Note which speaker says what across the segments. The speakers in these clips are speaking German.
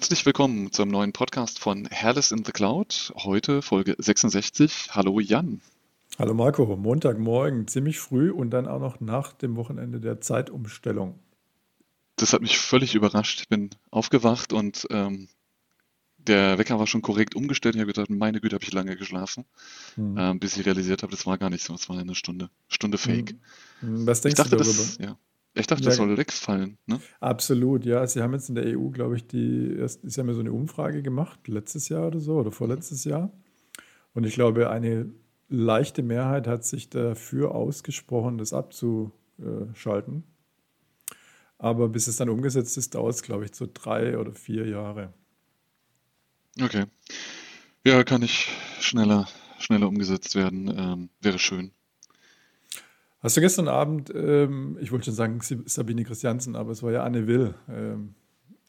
Speaker 1: Herzlich willkommen zu einem neuen Podcast von Hairless in the Cloud. Heute Folge 66. Hallo Jan.
Speaker 2: Hallo Marco, Montagmorgen, ziemlich früh und dann auch noch nach dem Wochenende der Zeitumstellung.
Speaker 1: Das hat mich völlig überrascht. Ich bin aufgewacht und ähm, der Wecker war schon korrekt umgestellt. Ich habe gedacht, meine Güte, habe ich lange geschlafen, hm. ähm, bis ich realisiert habe, das war gar nicht so. Es war eine Stunde, Stunde Fake.
Speaker 2: Hm. Was denkst ich dachte, du darüber? Das,
Speaker 1: ja. Ich dachte, das soll wegfallen. Ne?
Speaker 2: Absolut, ja. Sie haben jetzt in der EU, glaube ich, die, Sie haben ja so eine Umfrage gemacht, letztes Jahr oder so, oder vorletztes Jahr. Und ich glaube, eine leichte Mehrheit hat sich dafür ausgesprochen, das abzuschalten. Aber bis es dann umgesetzt ist, dauert es, glaube ich, so drei oder vier Jahre.
Speaker 1: Okay. Ja, kann ich schneller, schneller umgesetzt werden. Ähm, wäre schön.
Speaker 2: Hast du gestern Abend, ähm, ich wollte schon sagen Sabine Christiansen, aber es war ja Anne Will. Ähm,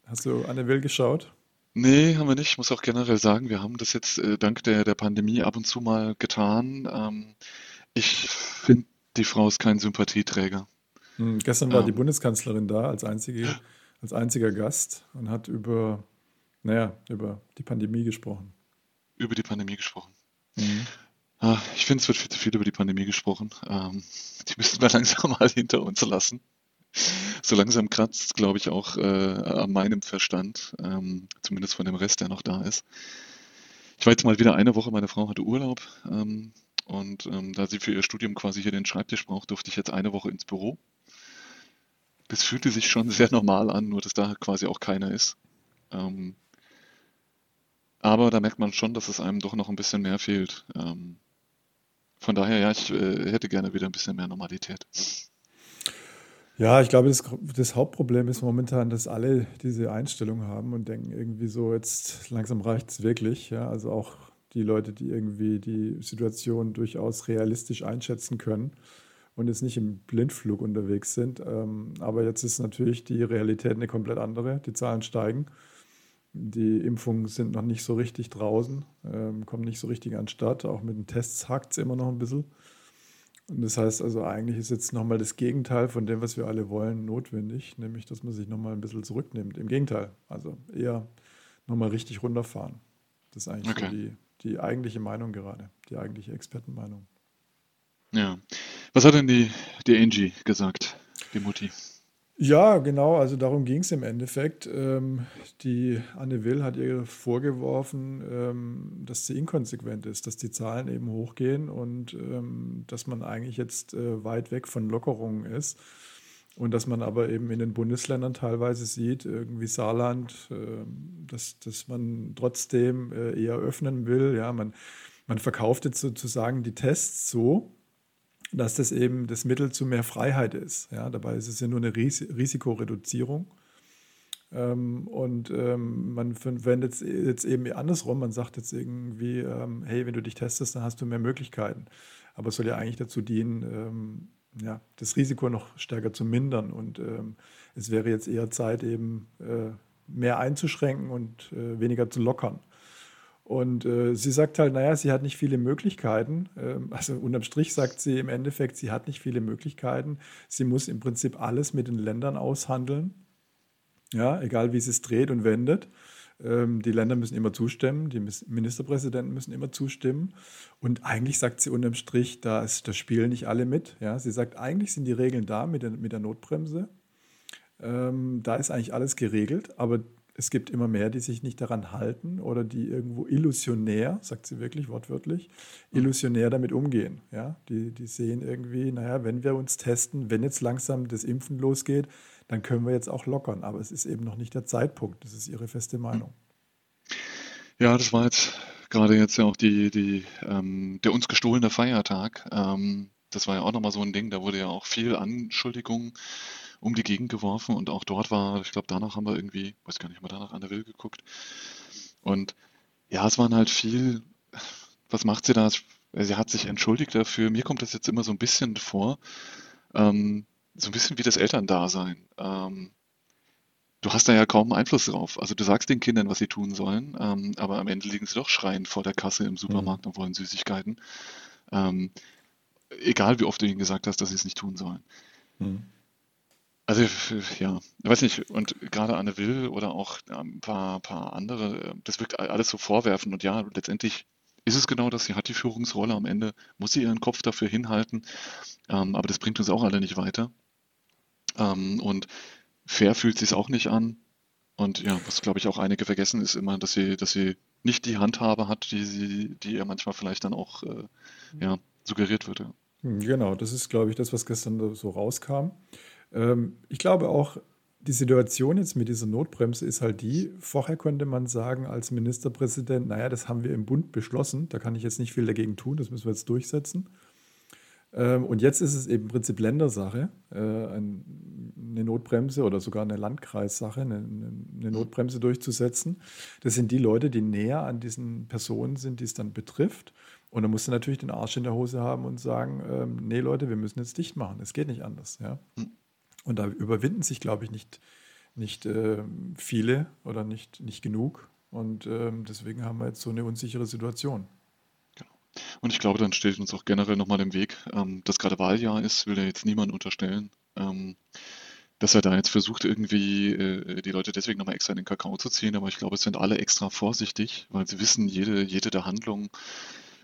Speaker 2: hast du Anne Will geschaut?
Speaker 1: Nee, haben wir nicht. Ich muss auch generell sagen, wir haben das jetzt äh, dank der, der Pandemie ab und zu mal getan. Ähm, ich finde, die Frau ist kein Sympathieträger.
Speaker 2: Hm, gestern war die ähm. Bundeskanzlerin da als, einzige, als einziger Gast und hat über, naja, über die Pandemie gesprochen.
Speaker 1: Über die Pandemie gesprochen. Mhm. Ah, ich finde, es wird viel zu viel über die Pandemie gesprochen. Ähm, die müssten wir langsam mal hinter uns lassen so langsam kratzt, glaube ich, auch äh, an meinem Verstand, ähm, zumindest von dem Rest, der noch da ist. Ich war jetzt mal wieder eine Woche, meine Frau hatte Urlaub ähm, und da sie für ihr Studium quasi hier den Schreibtisch braucht, durfte ich jetzt eine Woche ins Büro. Das fühlte sich schon sehr normal an, nur dass da quasi auch keiner ist. Aber da merkt man schon, dass es einem doch noch ein bisschen mehr fehlt. Von daher, ja, ich äh, hätte gerne wieder ein bisschen mehr Normalität.
Speaker 2: Ja, ich glaube, das, das, Hauptproblem ist momentan, dass alle diese Einstellung haben und denken irgendwie so, jetzt langsam reicht es wirklich. Ja? Also auch die Leute, die irgendwie die Situation durchaus realistisch einschätzen können und jetzt nicht im Blindflug unterwegs sind. Ähm, aber jetzt ist natürlich die Realität eine komplett andere. Die Zahlen steigen. Die Impfungen sind noch nicht so richtig draußen, ähm, kommen nicht so richtig an Start. Auch mit den Tests hakt es immer noch ein bisschen. Und das heißt also, eigentlich ist jetzt nochmal das Gegenteil von dem, was wir alle wollen, notwendig, nämlich, dass man sich nochmal ein bisschen zurücknimmt. Im Gegenteil, also eher nochmal richtig runterfahren. Das ist eigentlich okay. so die, die eigentliche Meinung gerade, die eigentliche Expertenmeinung.
Speaker 1: Ja. Was hat denn die, die Angie gesagt, die Mutti?
Speaker 2: Ja, genau, also darum ging es im Endeffekt. Ähm, die Anne Will hat ihr vorgeworfen, ähm, dass sie inkonsequent ist, dass die Zahlen eben hochgehen und ähm, dass man eigentlich jetzt äh, weit weg von Lockerungen ist. Und dass man aber eben in den Bundesländern teilweise sieht, irgendwie Saarland, äh, dass, dass man trotzdem äh, eher öffnen will. Ja, man, man verkauft jetzt sozusagen die Tests so, dass das eben das Mittel zu mehr Freiheit ist. Ja, dabei ist es ja nur eine Ris Risikoreduzierung. Ähm, und ähm, man verwendet es jetzt eben andersrum. Man sagt jetzt irgendwie, ähm, hey, wenn du dich testest, dann hast du mehr Möglichkeiten. Aber es soll ja eigentlich dazu dienen, ähm, ja, das Risiko noch stärker zu mindern. Und ähm, es wäre jetzt eher Zeit, eben äh, mehr einzuschränken und äh, weniger zu lockern. Und äh, sie sagt halt, naja, sie hat nicht viele Möglichkeiten. Ähm, also unterm Strich sagt sie im Endeffekt, sie hat nicht viele Möglichkeiten. Sie muss im Prinzip alles mit den Ländern aushandeln. Ja, egal wie sie es dreht und wendet. Ähm, die Länder müssen immer zustimmen, die Ministerpräsidenten müssen immer zustimmen. Und eigentlich sagt sie unterm Strich, da, ist, da spielen nicht alle mit. Ja, sie sagt, eigentlich sind die Regeln da mit der, mit der Notbremse. Ähm, da ist eigentlich alles geregelt, aber es gibt immer mehr, die sich nicht daran halten oder die irgendwo illusionär, sagt sie wirklich wortwörtlich, illusionär damit umgehen. Ja? Die, die sehen irgendwie, naja, wenn wir uns testen, wenn jetzt langsam das Impfen losgeht, dann können wir jetzt auch lockern. Aber es ist eben noch nicht der Zeitpunkt. Das ist ihre feste Meinung.
Speaker 1: Ja, das war jetzt gerade jetzt ja auch die, die, ähm, der uns gestohlene Feiertag. Ähm, das war ja auch nochmal so ein Ding, da wurde ja auch viel Anschuldigung um die Gegend geworfen und auch dort war, ich glaube, danach haben wir irgendwie, weiß gar nicht, haben wir danach an der Will geguckt. Und ja, es waren halt viel, was macht sie da? Sie hat sich entschuldigt dafür. Mir kommt das jetzt immer so ein bisschen vor, ähm, so ein bisschen wie das Elterndasein. Ähm, du hast da ja kaum Einfluss drauf. Also du sagst den Kindern, was sie tun sollen, ähm, aber am Ende liegen sie doch schreiend vor der Kasse im Supermarkt mhm. und wollen Süßigkeiten. Ähm, egal wie oft du ihnen gesagt hast, dass sie es nicht tun sollen. Mhm. Also ja, ich weiß nicht, und gerade Anne Will oder auch ein paar, paar andere, das wirkt alles so vorwerfend und ja, letztendlich ist es genau das, sie hat die Führungsrolle am Ende, muss sie ihren Kopf dafür hinhalten, ähm, aber das bringt uns auch alle nicht weiter. Ähm, und fair fühlt sich auch nicht an. Und ja, was glaube ich auch einige vergessen, ist immer, dass sie, dass sie nicht die Handhabe hat, die sie, die ihr manchmal vielleicht dann auch äh, ja, suggeriert wird. Ja.
Speaker 2: Genau, das ist, glaube ich, das, was gestern so rauskam. Ähm, ich glaube auch, die Situation jetzt mit dieser Notbremse ist halt die, vorher konnte man sagen als Ministerpräsident, naja, das haben wir im Bund beschlossen, da kann ich jetzt nicht viel dagegen tun, das müssen wir jetzt durchsetzen. Ähm, und jetzt ist es eben im Prinzip Ländersache, äh, eine Notbremse oder sogar eine Landkreissache, eine, eine Notbremse durchzusetzen. Das sind die Leute, die näher an diesen Personen sind, die es dann betrifft. Und dann musst du natürlich den Arsch in der Hose haben und sagen, ähm, nee Leute, wir müssen jetzt dicht machen. Es geht nicht anders. Ja? Hm. Und da überwinden sich, glaube ich, nicht, nicht äh, viele oder nicht, nicht genug. Und ähm, deswegen haben wir jetzt so eine unsichere Situation.
Speaker 1: Genau. Und ich glaube, dann steht uns auch generell nochmal im Weg, ähm, dass gerade Wahljahr ist, will ja jetzt niemand unterstellen, ähm, dass er da jetzt versucht, irgendwie äh, die Leute deswegen nochmal extra in den Kakao zu ziehen. Aber ich glaube, es sind alle extra vorsichtig, weil sie wissen, jede, jede der Handlungen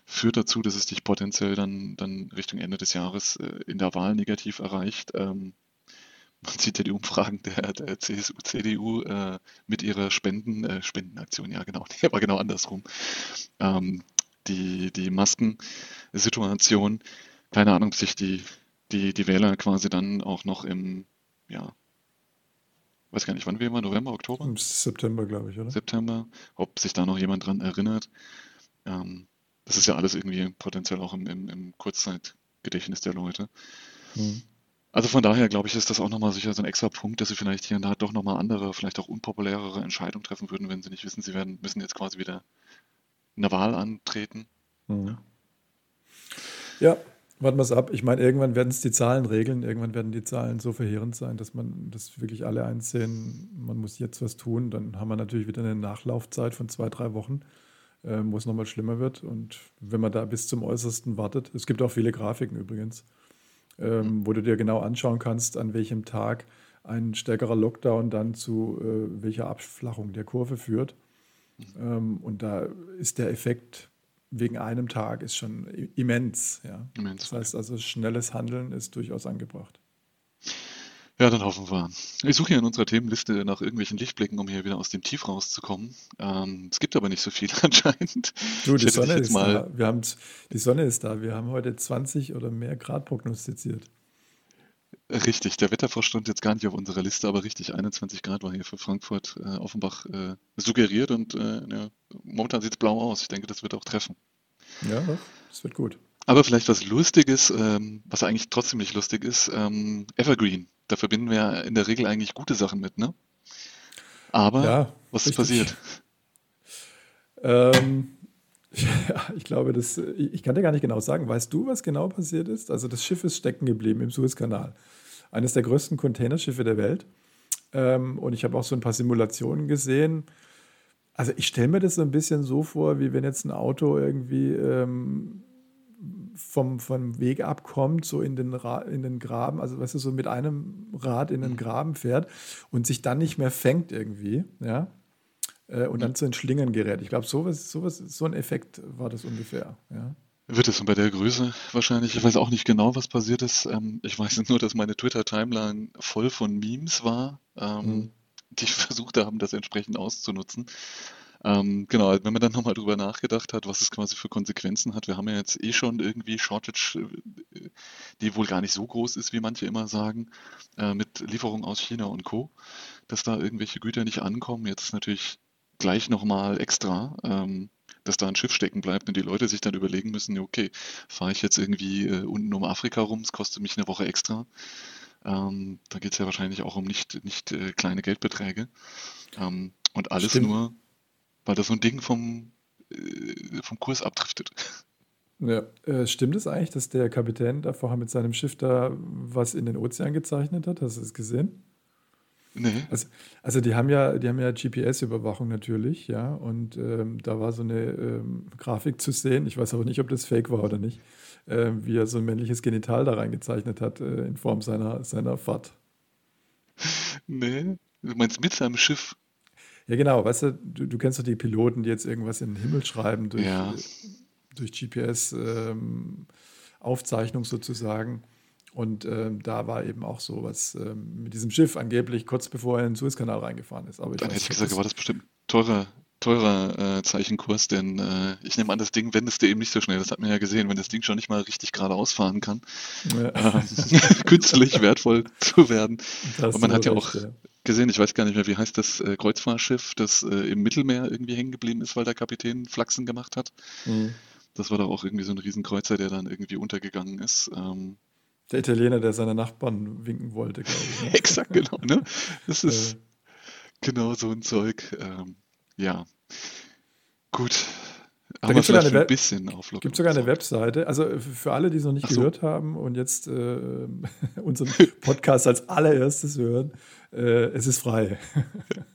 Speaker 1: führt dazu, dass es dich potenziell dann, dann Richtung Ende des Jahres äh, in der Wahl negativ erreicht. Ähm, man sieht ja die Umfragen der, der CSU, CDU äh, mit ihrer Spenden, äh, Spendenaktion, ja genau, die war genau andersrum. Ähm, die, die Maskensituation, keine Ahnung, ob sich die, die, die Wähler quasi dann auch noch im, ja, weiß gar nicht, wann wir immer, November, Oktober? Im
Speaker 2: September, glaube ich, oder?
Speaker 1: September, ob sich da noch jemand dran erinnert. Ähm, das ist ja alles irgendwie potenziell auch im, im, im Kurzzeitgedächtnis der Leute. Hm. Also von daher glaube ich, ist das auch nochmal sicher so ein extra Punkt, dass sie vielleicht hier und da doch nochmal andere, vielleicht auch unpopulärere Entscheidungen treffen würden, wenn sie nicht wissen, sie werden, müssen jetzt quasi wieder eine Wahl antreten.
Speaker 2: Mhm. Ja. ja, warten wir es ab. Ich meine, irgendwann werden es die Zahlen regeln, irgendwann werden die Zahlen so verheerend sein, dass man das wirklich alle einsehen, man muss jetzt was tun. Dann haben wir natürlich wieder eine Nachlaufzeit von zwei, drei Wochen äh, wo es nochmal schlimmer wird. Und wenn man da bis zum Äußersten wartet, es gibt auch viele Grafiken übrigens, ähm, wo du dir genau anschauen kannst, an welchem Tag ein stärkerer Lockdown dann zu äh, welcher Abflachung der Kurve führt. Ähm, und da ist der Effekt wegen einem Tag ist schon immens. Ja. immens. Das heißt also, schnelles Handeln ist durchaus angebracht.
Speaker 1: Ja, dann hoffen wir. Ich suche hier in unserer Themenliste nach irgendwelchen Lichtblicken, um hier wieder aus dem Tief rauszukommen. Ähm, es gibt aber nicht so viel anscheinend.
Speaker 2: Du, die Sonne ist mal da. Wir haben, die Sonne ist da. Wir haben heute 20 oder mehr Grad prognostiziert.
Speaker 1: Richtig, der Wetterfrosch stand jetzt gar nicht auf unserer Liste, aber richtig, 21 Grad war hier für Frankfurt äh, Offenbach äh, suggeriert und äh, ja, momentan sieht es blau aus. Ich denke, das wird auch treffen.
Speaker 2: Ja, das wird gut.
Speaker 1: Aber vielleicht was Lustiges, ähm, was eigentlich trotzdem nicht lustig ist, ähm, Evergreen da verbinden wir in der Regel eigentlich gute Sachen mit, ne? Aber ja, was ist richtig. passiert?
Speaker 2: Ähm, ja, ich glaube, das, ich kann dir gar nicht genau sagen. Weißt du, was genau passiert ist? Also das Schiff ist stecken geblieben im Suezkanal. Eines der größten Containerschiffe der Welt. Ähm, und ich habe auch so ein paar Simulationen gesehen. Also ich stelle mir das so ein bisschen so vor, wie wenn jetzt ein Auto irgendwie ähm, vom, vom Weg abkommt, so in den, Ra in den Graben, also weißt du, so mit einem Rad in den mhm. Graben fährt und sich dann nicht mehr fängt irgendwie, ja, äh, und dann mhm. zu entschlingen gerät. Ich glaube, sowas, sowas, so ein Effekt war das ungefähr, ja.
Speaker 1: Wird es bei der Größe wahrscheinlich. Ich weiß auch nicht genau, was passiert ist. Ähm, ich weiß nur, dass meine Twitter-Timeline voll von Memes war, ähm, mhm. die versucht haben, das entsprechend auszunutzen. Ähm, genau, wenn man dann nochmal drüber nachgedacht hat, was es quasi für Konsequenzen hat. Wir haben ja jetzt eh schon irgendwie Shortage, äh, die wohl gar nicht so groß ist, wie manche immer sagen, äh, mit Lieferungen aus China und Co., dass da irgendwelche Güter nicht ankommen. Jetzt ist natürlich gleich nochmal extra, ähm, dass da ein Schiff stecken bleibt und die Leute sich dann überlegen müssen, okay, fahre ich jetzt irgendwie äh, unten um Afrika rum, es kostet mich eine Woche extra. Ähm, da geht es ja wahrscheinlich auch um nicht, nicht äh, kleine Geldbeträge. Ähm, und alles Stimmt. nur, weil das so ein Ding vom, äh, vom Kurs abdriftet.
Speaker 2: Ja, äh, stimmt es eigentlich, dass der Kapitän da vorher mit seinem Schiff da was in den Ozean gezeichnet hat? Hast du es gesehen? Nee. Also, also, die haben ja, die haben ja GPS-Überwachung natürlich, ja, und ähm, da war so eine ähm, Grafik zu sehen. Ich weiß aber nicht, ob das Fake war oder nicht, äh, wie er so ein männliches Genital da reingezeichnet hat äh, in Form seiner, seiner Fahrt.
Speaker 1: Nee, du meinst mit seinem Schiff.
Speaker 2: Ja, genau, weißt du, du, du kennst doch die Piloten, die jetzt irgendwas in den Himmel schreiben durch,
Speaker 1: Ja,
Speaker 2: durch GPS-Aufzeichnung sozusagen. Und ähm, da war eben auch so was ähm, mit diesem Schiff angeblich kurz bevor er in den Suezkanal reingefahren ist. Aber ich
Speaker 1: dann hätte ich gesagt,
Speaker 2: das.
Speaker 1: war das bestimmt ein teurer, äh, Zeichenkurs, denn äh, ich nehme an, das Ding wendest du eben nicht so schnell. Das hat man ja gesehen, wenn das Ding schon nicht mal richtig geradeaus fahren kann,
Speaker 2: Ja,
Speaker 1: ähm, künstlich wertvoll zu werden.
Speaker 2: da
Speaker 1: Und man hat ja auch
Speaker 2: ja.
Speaker 1: gesehen, ich weiß gar nicht mehr, wie heißt das äh, Kreuzfahrtschiff, das äh, im Mittelmeer irgendwie hängen geblieben ist, weil der Kapitän Flachsen gemacht hat.
Speaker 2: Mhm.
Speaker 1: Das war doch auch irgendwie so ein Riesenkreuzer, der dann irgendwie untergegangen ist. Ähm,
Speaker 2: Der Italiener, der seine Nachbarn winken wollte, glaube ich. Ne?
Speaker 1: exakt, genau, ne? Das
Speaker 2: Äh,
Speaker 1: ist genau so ein Zeug. Ähm, ja, gut.
Speaker 2: da gibt es sogar
Speaker 1: vielleicht
Speaker 2: eine,
Speaker 1: ein bisschen Auflockern
Speaker 2: gibt sogar eine. Webseite. Also für alle, die es noch nicht
Speaker 1: so,
Speaker 2: gehört haben und jetzt äh, unseren Podcast als allererstes hören, äh, es ist frei.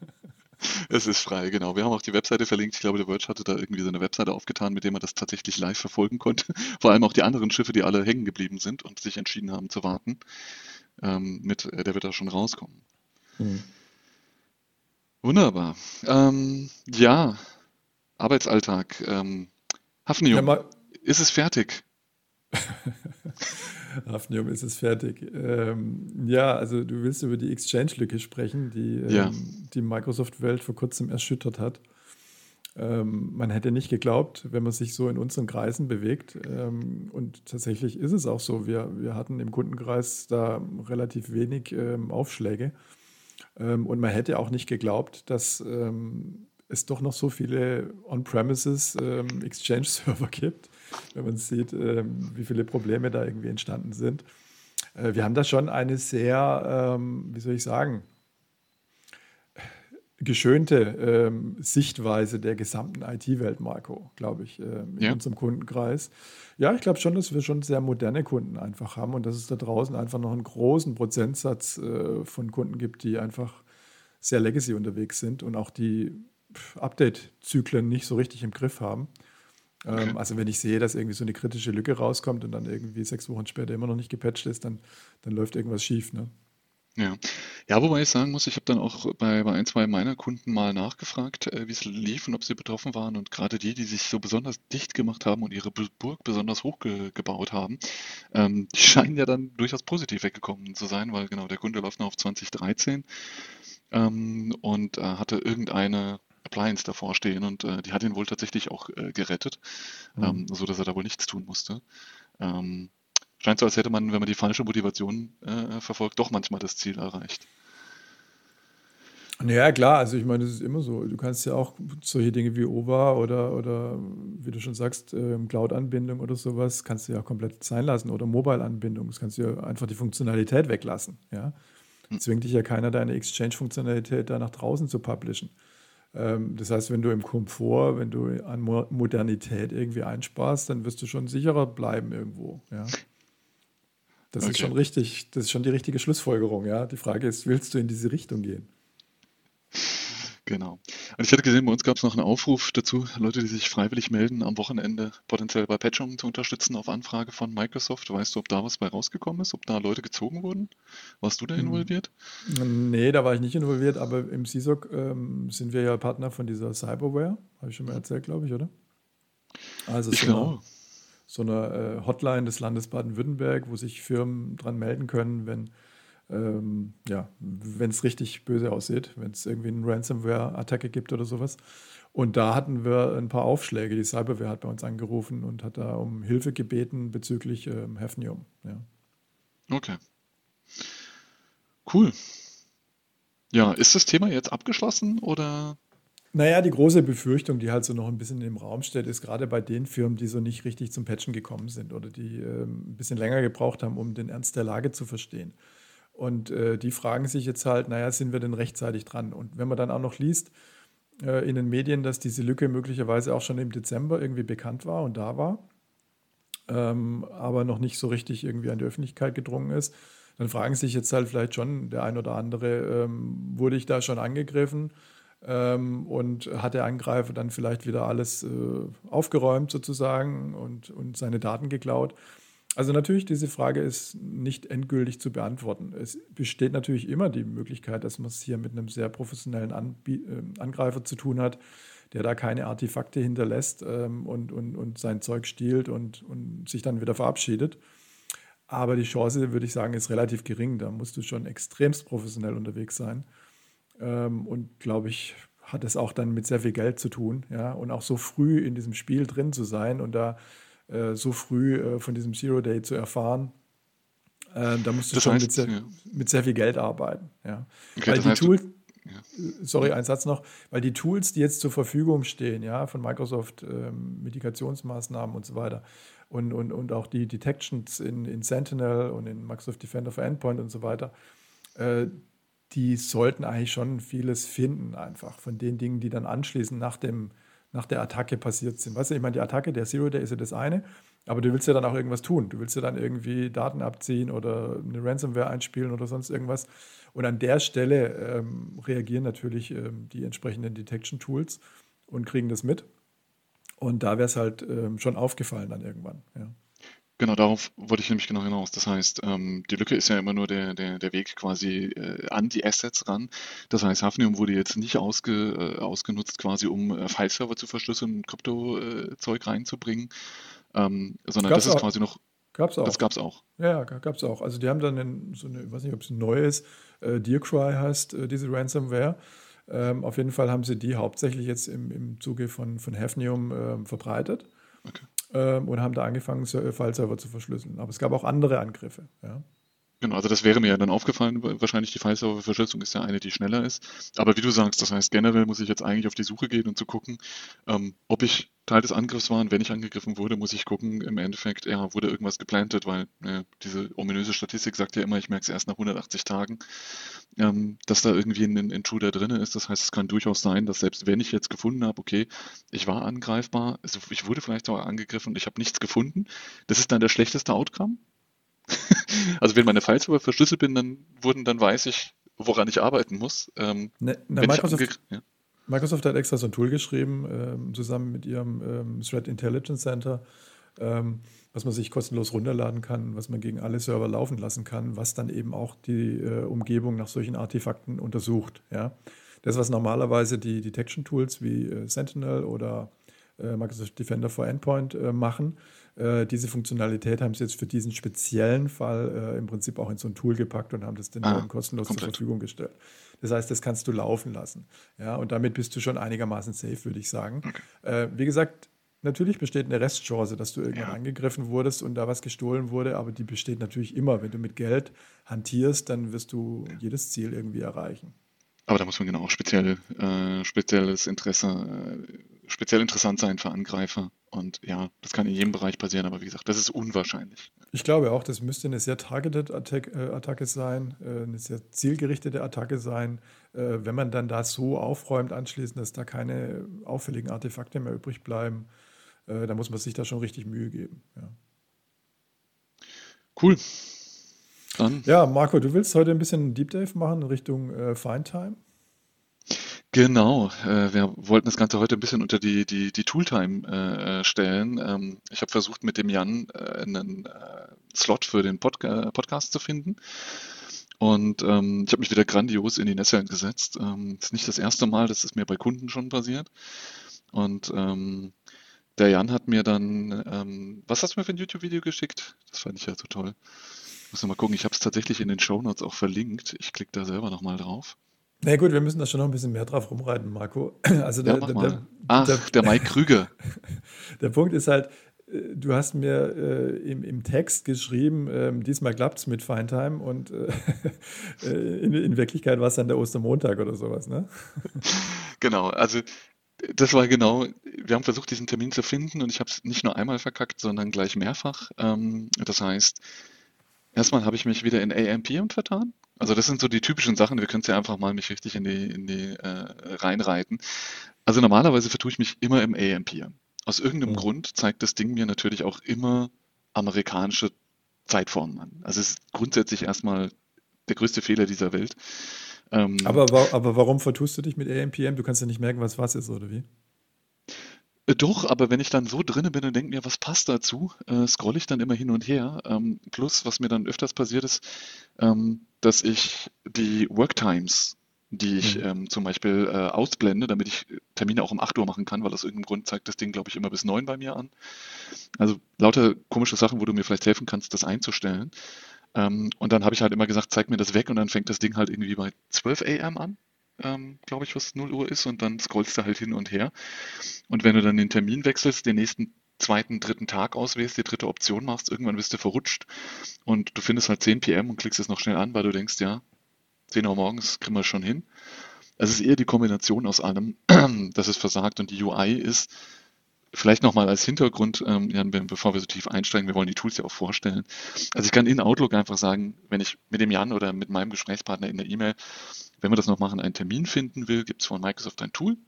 Speaker 1: es ist frei, genau. Wir haben auch die Webseite verlinkt. Ich glaube, der Verge hatte da irgendwie so eine Webseite aufgetan, mit der man das tatsächlich live verfolgen konnte. Vor allem auch die anderen Schiffe, die alle hängen geblieben sind und sich entschieden haben zu warten. Ähm, mit, äh, der wird da schon rauskommen.
Speaker 2: Hm.
Speaker 1: Wunderbar. Ähm, ja, Arbeitsalltag. Ähm,
Speaker 2: Ja,
Speaker 1: Hafnium,
Speaker 2: mal,
Speaker 1: ist es fertig?
Speaker 2: Hafnium ist es fertig. Ähm, ja, also du willst über die Exchange-Lücke sprechen, die
Speaker 1: Ja,
Speaker 2: ähm, die Microsoft-Welt vor kurzem erschüttert hat. Ähm, man hätte nicht geglaubt, wenn man sich so in unseren Kreisen bewegt. Ähm, und tatsächlich ist es auch so. Wir, wir hatten im Kundenkreis da relativ wenig ähm, Aufschläge. Ähm, und man hätte auch nicht geglaubt, dass ähm, es doch noch so viele On-Premises ähm, Exchange-Server gibt, wenn man sieht, wie viele Probleme da irgendwie entstanden sind. Äh, wir haben da schon eine sehr, wie soll ich sagen, geschönte ähm, Sichtweise der gesamten IT-Welt, Marco, glaube ich, ähm, in
Speaker 1: ja,
Speaker 2: unserem Kundenkreis. Ja, ich glaube schon, dass wir schon sehr moderne Kunden einfach haben und dass es da draußen einfach noch einen großen Prozentsatz äh, von Kunden gibt, die einfach sehr legacy unterwegs sind und auch die Update-Zyklen nicht so richtig im Griff haben. Ähm, also wenn ich sehe, dass irgendwie so eine kritische Lücke rauskommt und dann irgendwie sechs Wochen später immer noch nicht gepatcht ist, dann, dann läuft irgendwas schief. Ne?
Speaker 1: Ja. Ja, wobei ich sagen muss, ich habe dann auch bei, bei ein, zwei meiner Kunden mal nachgefragt, äh, wie es lief und ob sie betroffen waren. Und gerade die, die sich so besonders dicht gemacht haben und ihre Bu- Burg besonders hoch ge gebaut haben, ähm, die scheinen ja dann durchaus positiv weggekommen zu sein, weil genau der Kunde läuft noch auf 2013 ähm, und äh, hatte irgendeine Appliance davor stehen und äh, die hat ihn wohl tatsächlich auch äh, gerettet,
Speaker 2: Hm.
Speaker 1: ähm, so dass er da wohl nichts tun musste. Ähm, scheint so, als hätte man, wenn man die falsche Motivation äh, verfolgt, doch manchmal das Ziel erreicht.
Speaker 2: Ja, klar, also ich meine, das ist immer so. Du kannst ja auch solche Dinge wie OVA oder, oder wie du schon sagst, ähm, Cloud-Anbindung oder sowas, kannst du ja komplett sein lassen oder Mobile-Anbindung. Das kannst du ja einfach die Funktionalität weglassen. Ja?
Speaker 1: Hm,
Speaker 2: Zwingt dich ja keiner, deine Exchange-Funktionalität da nach draußen zu publishen. Ähm, das heißt, wenn du im Komfort, wenn du an Mo Modernität irgendwie einsparst, dann wirst du schon sicherer bleiben irgendwo. Ja? Das ist schon
Speaker 1: Okay.
Speaker 2: richtig, das ist schon die richtige Schlussfolgerung. Ja? Die Frage ist, willst du in diese Richtung gehen?
Speaker 1: Genau. Und ich hatte gesehen, bei uns gab es noch einen Aufruf dazu, Leute, die sich freiwillig melden, am Wochenende potenziell bei Patchung zu unterstützen auf Anfrage von Microsoft. Weißt du, ob da was bei rausgekommen ist, ob da Leute gezogen wurden? Warst du da
Speaker 2: Hm.
Speaker 1: involviert?
Speaker 2: Nee, da war ich nicht involviert, aber im CISOC ähm, sind wir ja Partner von dieser Cyberware, habe ich schon mal erzählt, glaube ich, oder? Also
Speaker 1: Ich glaube.
Speaker 2: So eine äh, Hotline des Landes Baden-Württemberg, wo sich Firmen dran melden können, wenn ähm, ja, es richtig böse aussieht, wenn es irgendwie eine Ransomware-Attacke gibt oder sowas. Und da hatten wir ein paar Aufschläge. Die Cyberware hat bei uns angerufen und hat da um Hilfe gebeten bezüglich ähm, Hafnium. Ja.
Speaker 1: Okay. Cool. Ja, ist das Thema jetzt abgeschlossen oder?
Speaker 2: Naja, die große Befürchtung, die halt so noch ein bisschen im Raum steht, ist gerade bei den Firmen, die so nicht richtig zum Patchen gekommen sind oder die ähm, ein bisschen länger gebraucht haben, um den Ernst der Lage zu verstehen. Und äh, die fragen sich jetzt halt, naja, sind wir denn rechtzeitig dran? Und wenn man dann auch noch liest äh, in den Medien, dass diese Lücke möglicherweise auch schon im Dezember irgendwie bekannt war und da war, ähm, aber noch nicht so richtig irgendwie an die Öffentlichkeit gedrungen ist, dann fragen sich jetzt halt vielleicht schon der ein oder andere, ähm, wurde ich da schon angegriffen? Ähm, und hat der Angreifer dann vielleicht wieder alles äh, aufgeräumt sozusagen und, und seine Daten geklaut? Also natürlich, diese Frage ist nicht endgültig zu beantworten. Es besteht natürlich immer die Möglichkeit, dass man es hier mit einem sehr professionellen Anbie äh, Angreifer zu tun hat, der da keine Artefakte hinterlässt ähm, und, und, und sein Zeug stiehlt und, und sich dann wieder verabschiedet. Aber die Chance, würde ich sagen, ist relativ gering. Da musst du schon extremst professionell unterwegs sein. Ähm, und glaube ich, hat es auch dann mit sehr viel Geld zu tun. Ja? Und auch so früh in diesem Spiel drin zu sein und da äh, so früh äh, von diesem Zero Day zu erfahren, äh, da musst du das schon heißt, mit, sehr, ja. mit, sehr, viel Geld arbeiten. Ja? Okay, Weil die Tools, ja. Sorry, ein Satz noch, weil die Tools, die jetzt zur Verfügung stehen, ja, von Microsoft, ähm, Mitigationsmaßnahmen und so weiter, und, und, und auch die Detections in, in Sentinel und in Microsoft Defender for Endpoint und so weiter, äh, die sollten eigentlich schon vieles finden, einfach von den Dingen, die dann anschließend nach, dem, nach der Attacke passiert sind. Weißt du, ich meine, die Attacke, der Zero Day ist ja das eine, aber du willst ja dann auch irgendwas tun. Du willst ja dann irgendwie Daten abziehen oder eine Ransomware einspielen oder sonst irgendwas. Und an der Stelle ähm, reagieren natürlich ähm, die entsprechenden Detection Tools und kriegen das mit. Und da wäre es halt ähm, schon aufgefallen dann irgendwann. Ja.
Speaker 1: Genau, darauf wollte ich nämlich genau hinaus. Das heißt, ähm, die Lücke ist ja immer nur der, der, der Weg quasi äh, an die Assets ran. Das heißt, Hafnium wurde jetzt nicht ausge, äh, ausgenutzt, quasi um äh, File-Server zu verschlüsseln und Krypto-Zeug reinzubringen, ähm, sondern das ist auch. quasi noch.
Speaker 2: Gab's auch.
Speaker 1: Das gab es auch.
Speaker 2: Ja, gab es auch. Also die haben dann in, so eine, ich weiß nicht, ob es ein neues, äh, Dearcry heißt, äh, diese Ransomware. Ähm, auf jeden Fall haben sie die hauptsächlich jetzt im, im Zuge von, von Hafnium ähm, verbreitet. Okay ähm, und haben da angefangen, File-Server zu verschlüsseln. Aber es gab auch andere Angriffe. Ja.
Speaker 1: Genau, also das wäre mir ja dann aufgefallen. Wahrscheinlich die File-Server-Verschlüsselung ist ja eine, die schneller ist. Aber wie du sagst, das heißt, generell muss ich jetzt eigentlich auf die Suche gehen und zu gucken, ähm, ob ich Teil des Angriffs war. Und wenn ich angegriffen wurde, muss ich gucken, im Endeffekt, ja, wurde irgendwas geplantet, weil äh, diese ominöse Statistik sagt ja immer, ich merke es erst nach 180 Tagen, ähm, dass da irgendwie ein Intruder drin ist. Das heißt, es kann durchaus sein, dass selbst wenn ich jetzt gefunden habe, okay, ich war angreifbar, also ich wurde vielleicht auch angegriffen und ich habe nichts gefunden, das ist dann der schlechteste Outcome also wenn meine Files verschlüsselt bin, dann wurden, dann weiß ich, woran ich arbeiten muss. Ähm,
Speaker 2: ne, na, Microsoft, ja. Microsoft, hat extra so ein Tool geschrieben, ähm, zusammen mit ihrem ähm, Threat Intelligence Center, ähm, was man sich kostenlos runterladen kann, was man gegen alle Server laufen lassen kann, was dann eben auch die äh, Umgebung nach solchen Artefakten untersucht. Ja? Das, was normalerweise die Detection Tools wie äh, Sentinel oder äh, Microsoft Defender for Endpoint äh, machen, äh, diese Funktionalität haben sie jetzt für diesen speziellen Fall äh, im Prinzip auch in so ein Tool gepackt und haben das den ah, Leuten kostenlos komplett. zur Verfügung gestellt. Das heißt, das kannst du laufen lassen. Ja, und damit bist du schon einigermaßen safe, würde ich sagen. Okay. Äh, wie gesagt, natürlich besteht eine Restchance, dass du irgendwann ja. angegriffen wurdest und da was gestohlen wurde, aber die besteht natürlich immer. Wenn du mit Geld hantierst, dann wirst du jedes Ziel irgendwie erreichen.
Speaker 1: Aber da muss man genau auch speziell, äh, spezielles Interesse, äh, speziell interessant sein für Angreifer. Und ja, das kann in jedem Bereich passieren, aber wie gesagt, das ist unwahrscheinlich.
Speaker 2: Ich glaube auch, das müsste eine sehr targeted Attack, äh, Attacke sein, äh, eine sehr zielgerichtete Attacke sein. Äh, wenn man dann da so aufräumt anschließend, dass da keine auffälligen Artefakte mehr übrig bleiben, dann muss man sich da schon richtig Mühe geben. Ja.
Speaker 1: Cool.
Speaker 2: Dann. Ja, Marco, du willst heute ein bisschen Deep Dive machen in Richtung Fine Time?
Speaker 1: Genau, äh, wir wollten das Ganze heute ein bisschen unter die, die, die Tooltime äh, äh stellen. Ähm, ich habe versucht, mit dem Jan einen Slot für den Pod Podcast zu finden. Und ähm, ich habe mich wieder grandios in die Nässe gesetzt. Ähm, das ist nicht das erste Mal, das ist mir bei Kunden schon passiert. Und der Jan hat mir dann, was hast du mir für ein YouTube-Video geschickt? Das fand ich ja so toll. Ich muss mal gucken, ich habe es tatsächlich in den Show Notes auch verlinkt. Ich klicke da selber nochmal drauf.
Speaker 2: Na gut, wir müssen da schon noch ein bisschen mehr drauf rumreiten, Marco. Also der, ja, der,
Speaker 1: der, Ach, der, der Mike Krüger.
Speaker 2: der Punkt ist halt, äh, du hast mir äh, im, im, Text geschrieben, äh, diesmal klappt es mit Feintime und äh, äh, in, in, Wirklichkeit war es dann der Ostermontag oder sowas, ne?
Speaker 1: Genau, also das war genau, wir haben versucht, diesen Termin zu finden und ich habe es nicht nur einmal verkackt, sondern gleich mehrfach. Ähm, das heißt, erstmal habe ich mich wieder in AMPM vertan. Also das sind so die typischen Sachen, wir können es ja einfach mal mich richtig in die, in die äh, reinreiten. Also normalerweise vertue ich mich immer im AMP. Aus irgendeinem mhm. Grund zeigt das Ding mir natürlich auch immer amerikanische Zeitformen an. Also es ist grundsätzlich erstmal der größte Fehler dieser Welt.
Speaker 2: Ähm, aber, aber warum vertust du dich mit AMPM? Du kannst ja nicht merken, was was ist, oder wie?
Speaker 1: Äh, doch, aber wenn ich dann so drinne bin und denke mir, was passt dazu, äh, scrolle ich dann immer hin und her. Ähm, plus, was mir dann öfters passiert ist, ähm, dass ich die Worktimes, die ich
Speaker 2: Mhm.
Speaker 1: ähm, zum Beispiel äh, ausblende, damit ich Termine auch um 8 Uhr machen kann, weil aus irgendeinem Grund zeigt das Ding, glaube ich, immer bis 9 bei mir an. Also lauter komische Sachen, wo du mir vielleicht helfen kannst, das einzustellen. Ähm, und dann habe ich halt immer gesagt, zeig mir das weg und dann fängt das Ding halt irgendwie bei 12 AM an, ähm, glaube ich, was 0 Uhr ist und dann scrollst du halt hin und her. Und wenn du dann den Termin wechselst, den nächsten zweiten, dritten Tag auswählst, die dritte Option machst, irgendwann bist du verrutscht und du findest halt 10 PM und klickst es noch schnell an, weil du denkst, ja, 10 Uhr morgens kriegen wir schon hin. Es ist eher die Kombination aus allem, dass es versagt und die UI ist Vielleicht nochmal als Hintergrund, ähm, Jan, bevor wir so tief einsteigen, wir wollen die Tools ja auch vorstellen. Also ich kann in Outlook einfach sagen, wenn ich mit dem Jan oder mit meinem Gesprächspartner in der E-Mail, wenn wir das noch machen, einen Termin finden will, gibt es von Microsoft ein Tool.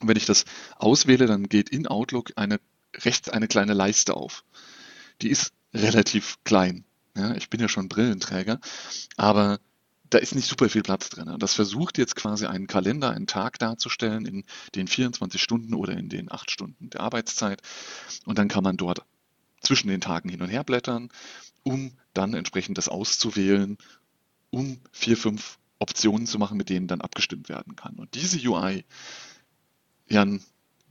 Speaker 1: Und wenn ich das auswähle, dann geht in Outlook eine rechts eine kleine Leiste auf. Die ist relativ klein. Ja, ich bin ja schon Brillenträger, aber da ist nicht super viel Platz drin. Das versucht jetzt quasi einen Kalender, einen Tag darzustellen in den 24 Stunden oder in den 8 Stunden der Arbeitszeit. Und dann kann man dort zwischen den Tagen hin und her blättern, um dann entsprechend das auszuwählen, um vier, fünf Optionen zu machen, mit denen dann abgestimmt werden kann. Und diese UI, Jan,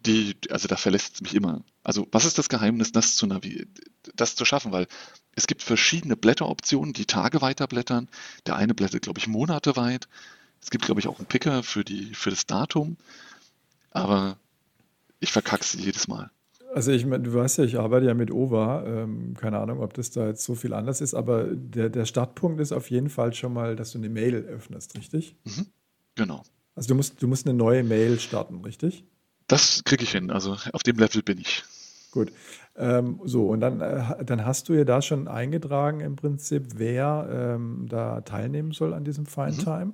Speaker 1: die, also da verlässt es mich immer. Also was ist das Geheimnis, das zu, das zu schaffen? Weil es gibt verschiedene Blätteroptionen, die Tage weiter blättern. Der eine blättert, glaube ich, Monate weit. Es gibt, glaube ich, auch einen Picker für, die, für das Datum. Aber ich verkacke sie jedes Mal.
Speaker 2: Also ich meine, du weißt ja, ich arbeite ja mit OVA. Ähm, keine Ahnung, ob das da jetzt so viel anders ist, aber der, der Startpunkt ist auf jeden Fall schon mal, dass du eine Mail öffnest, richtig?
Speaker 1: Mhm, genau.
Speaker 2: Also du musst, du musst eine neue Mail starten, richtig?
Speaker 1: Das kriege ich hin. Also auf dem Level bin ich.
Speaker 2: Gut. Ähm, so, und dann, äh, dann hast du ja da schon eingetragen im Prinzip, wer ähm, da teilnehmen soll an diesem Fine
Speaker 1: Mhm.
Speaker 2: Time.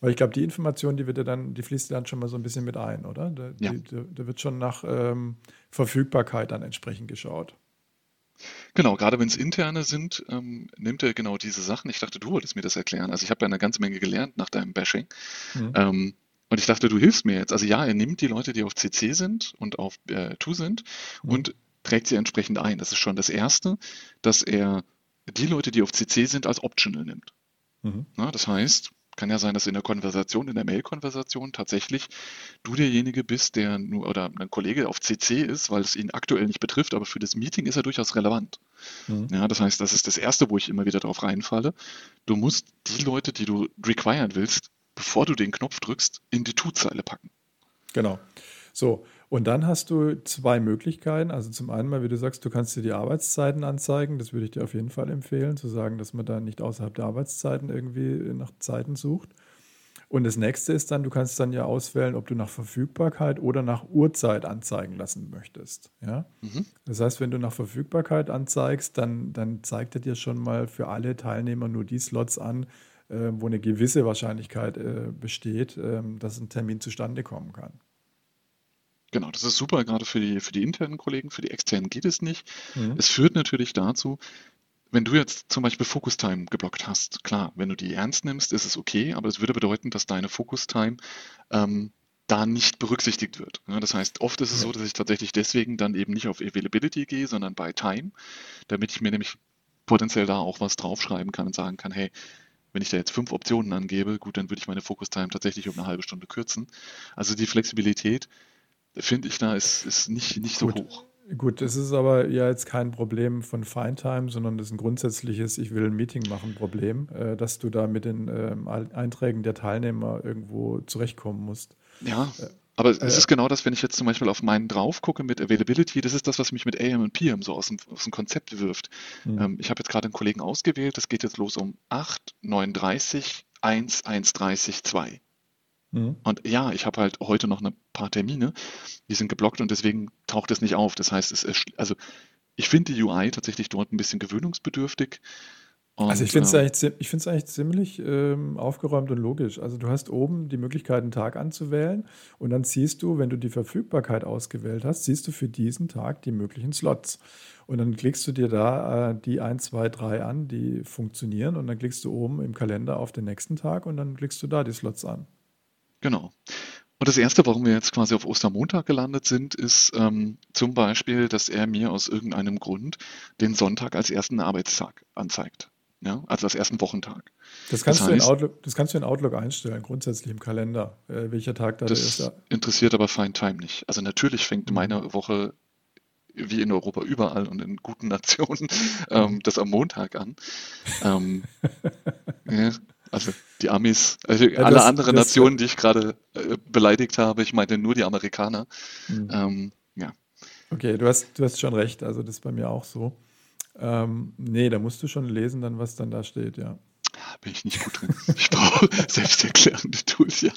Speaker 2: Weil ich glaube, die Information, die wird ja dann, die fließt ja dann schon mal so ein bisschen mit ein, oder? Da,
Speaker 1: Ja.
Speaker 2: die, da, da wird schon nach ähm, Verfügbarkeit dann entsprechend geschaut.
Speaker 1: Genau, gerade wenn es interne sind, ähm, nimmt er genau diese Sachen. Ich dachte, du wolltest mir das erklären. Also ich habe ja eine ganze Menge gelernt nach deinem Bashing.
Speaker 2: Mhm.
Speaker 1: Ähm, und ich dachte, du hilfst mir jetzt. Also ja, er nimmt die Leute, die auf CC sind und auf äh, To sind
Speaker 2: Mhm.
Speaker 1: und trägt sie entsprechend ein. Das ist schon das Erste, dass er die Leute, die auf CC sind, als Optional nimmt.
Speaker 2: Mhm.
Speaker 1: Na, das heißt, kann ja sein, dass in der Konversation, in der Mail-Konversation tatsächlich du derjenige bist, der nur oder ein Kollege auf CC ist, weil es ihn aktuell nicht betrifft, aber für das Meeting ist er durchaus relevant.
Speaker 2: Mhm.
Speaker 1: Ja, das heißt, das ist das Erste, wo ich immer wieder drauf reinfalle. Du musst die Leute, die du requiren willst, bevor du den Knopf drückst, in die To-Zeile packen.
Speaker 2: Genau. So, und dann hast du zwei Möglichkeiten. Also zum einen mal, wie du sagst, du kannst dir die Arbeitszeiten anzeigen. Das würde ich dir auf jeden Fall empfehlen, zu sagen, dass man da nicht außerhalb der Arbeitszeiten irgendwie nach Zeiten sucht. Und das nächste ist dann, du kannst dann ja auswählen, ob du nach Verfügbarkeit oder nach Uhrzeit anzeigen lassen möchtest. Ja?
Speaker 1: Mhm.
Speaker 2: Das heißt, wenn du nach Verfügbarkeit anzeigst, dann, dann zeigt er dir schon mal für alle Teilnehmer nur die Slots an, wo eine gewisse Wahrscheinlichkeit äh, besteht, ähm, dass ein Termin zustande kommen kann.
Speaker 1: Genau, das ist super, gerade für die, für die internen Kollegen, für die externen geht es nicht.
Speaker 2: Mhm.
Speaker 1: Es führt natürlich dazu, wenn du jetzt zum Beispiel Focus Time geblockt hast, klar, wenn du die ernst nimmst, ist es okay, aber es würde bedeuten, dass deine Focus Time ähm, da nicht berücksichtigt wird. Das heißt, oft ist es so, dass ich tatsächlich deswegen dann eben nicht auf Availability gehe, sondern bei Time, damit ich mir nämlich potenziell da auch was draufschreiben kann und sagen kann, hey, wenn ich da jetzt fünf Optionen angebe, gut, dann würde ich meine Focus Time tatsächlich um eine halbe Stunde kürzen. Also die Flexibilität, finde ich da, ist, ist nicht, nicht so hoch.
Speaker 2: Gut, das ist aber ja jetzt kein Problem von Fine-Time, sondern das ist ein grundsätzliches, ich will ein Meeting machen, Problem, äh, dass du da mit den ähm, Einträgen der Teilnehmer irgendwo zurechtkommen musst.
Speaker 1: Ja, aber es
Speaker 2: äh,
Speaker 1: ist genau das, wenn ich jetzt zum Beispiel auf meinen drauf gucke mit Availability, das ist das, was mich mit AM und PM so aus dem, aus dem Konzept wirft.
Speaker 2: Hm.
Speaker 1: Ähm, ich habe jetzt gerade einen Kollegen ausgewählt, das geht jetzt los um 8, 39, 1, 1, 30, 2.
Speaker 2: Hm.
Speaker 1: Und ja, ich habe halt heute noch ein paar Termine, die sind geblockt und deswegen taucht es nicht auf. Das heißt, es ist, also ich finde die UI tatsächlich dort ein bisschen gewöhnungsbedürftig.
Speaker 2: Also ich
Speaker 1: Und
Speaker 2: finde es
Speaker 1: ähm,
Speaker 2: eigentlich, zi- ich find's eigentlich ziemlich ähm, aufgeräumt und logisch. Also du hast oben die Möglichkeit, einen Tag anzuwählen und dann siehst du, wenn du die Verfügbarkeit ausgewählt hast, siehst du für diesen Tag die möglichen Slots. Und dann klickst du dir da äh, die 1, 2, 3 an, die funktionieren und dann klickst du oben im Kalender auf den nächsten Tag und dann klickst du da die Slots an.
Speaker 1: Genau. Und das Erste, warum wir jetzt quasi auf Ostermontag gelandet sind, ist ähm, zum Beispiel, dass er mir aus irgendeinem Grund den Sonntag als ersten Arbeitstag anzeigt. Ja, also als ersten Wochentag.
Speaker 2: Das kannst, das, heißt, du in Outlook, das kannst du in Outlook einstellen, grundsätzlich im Kalender, äh, welcher Tag da
Speaker 1: das ist. Das interessiert aber Fine Time nicht. Also natürlich fängt mhm. meine Woche wie in Europa überall und in guten Nationen ähm, das am Montag an. Ähm, ja, also die Amis, also ja, alle das, anderen Nationen, die ich gerade äh, beleidigt habe, ich meinte nur die Amerikaner. Mhm. Ähm, ja.
Speaker 2: Okay, du hast, du hast schon recht, also das ist bei mir auch so. Ähm, nee, da musst du schon lesen, dann was dann da steht, ja.
Speaker 1: Bin ich nicht gut drin. Ich brauche selbsterklärende Tools, ja.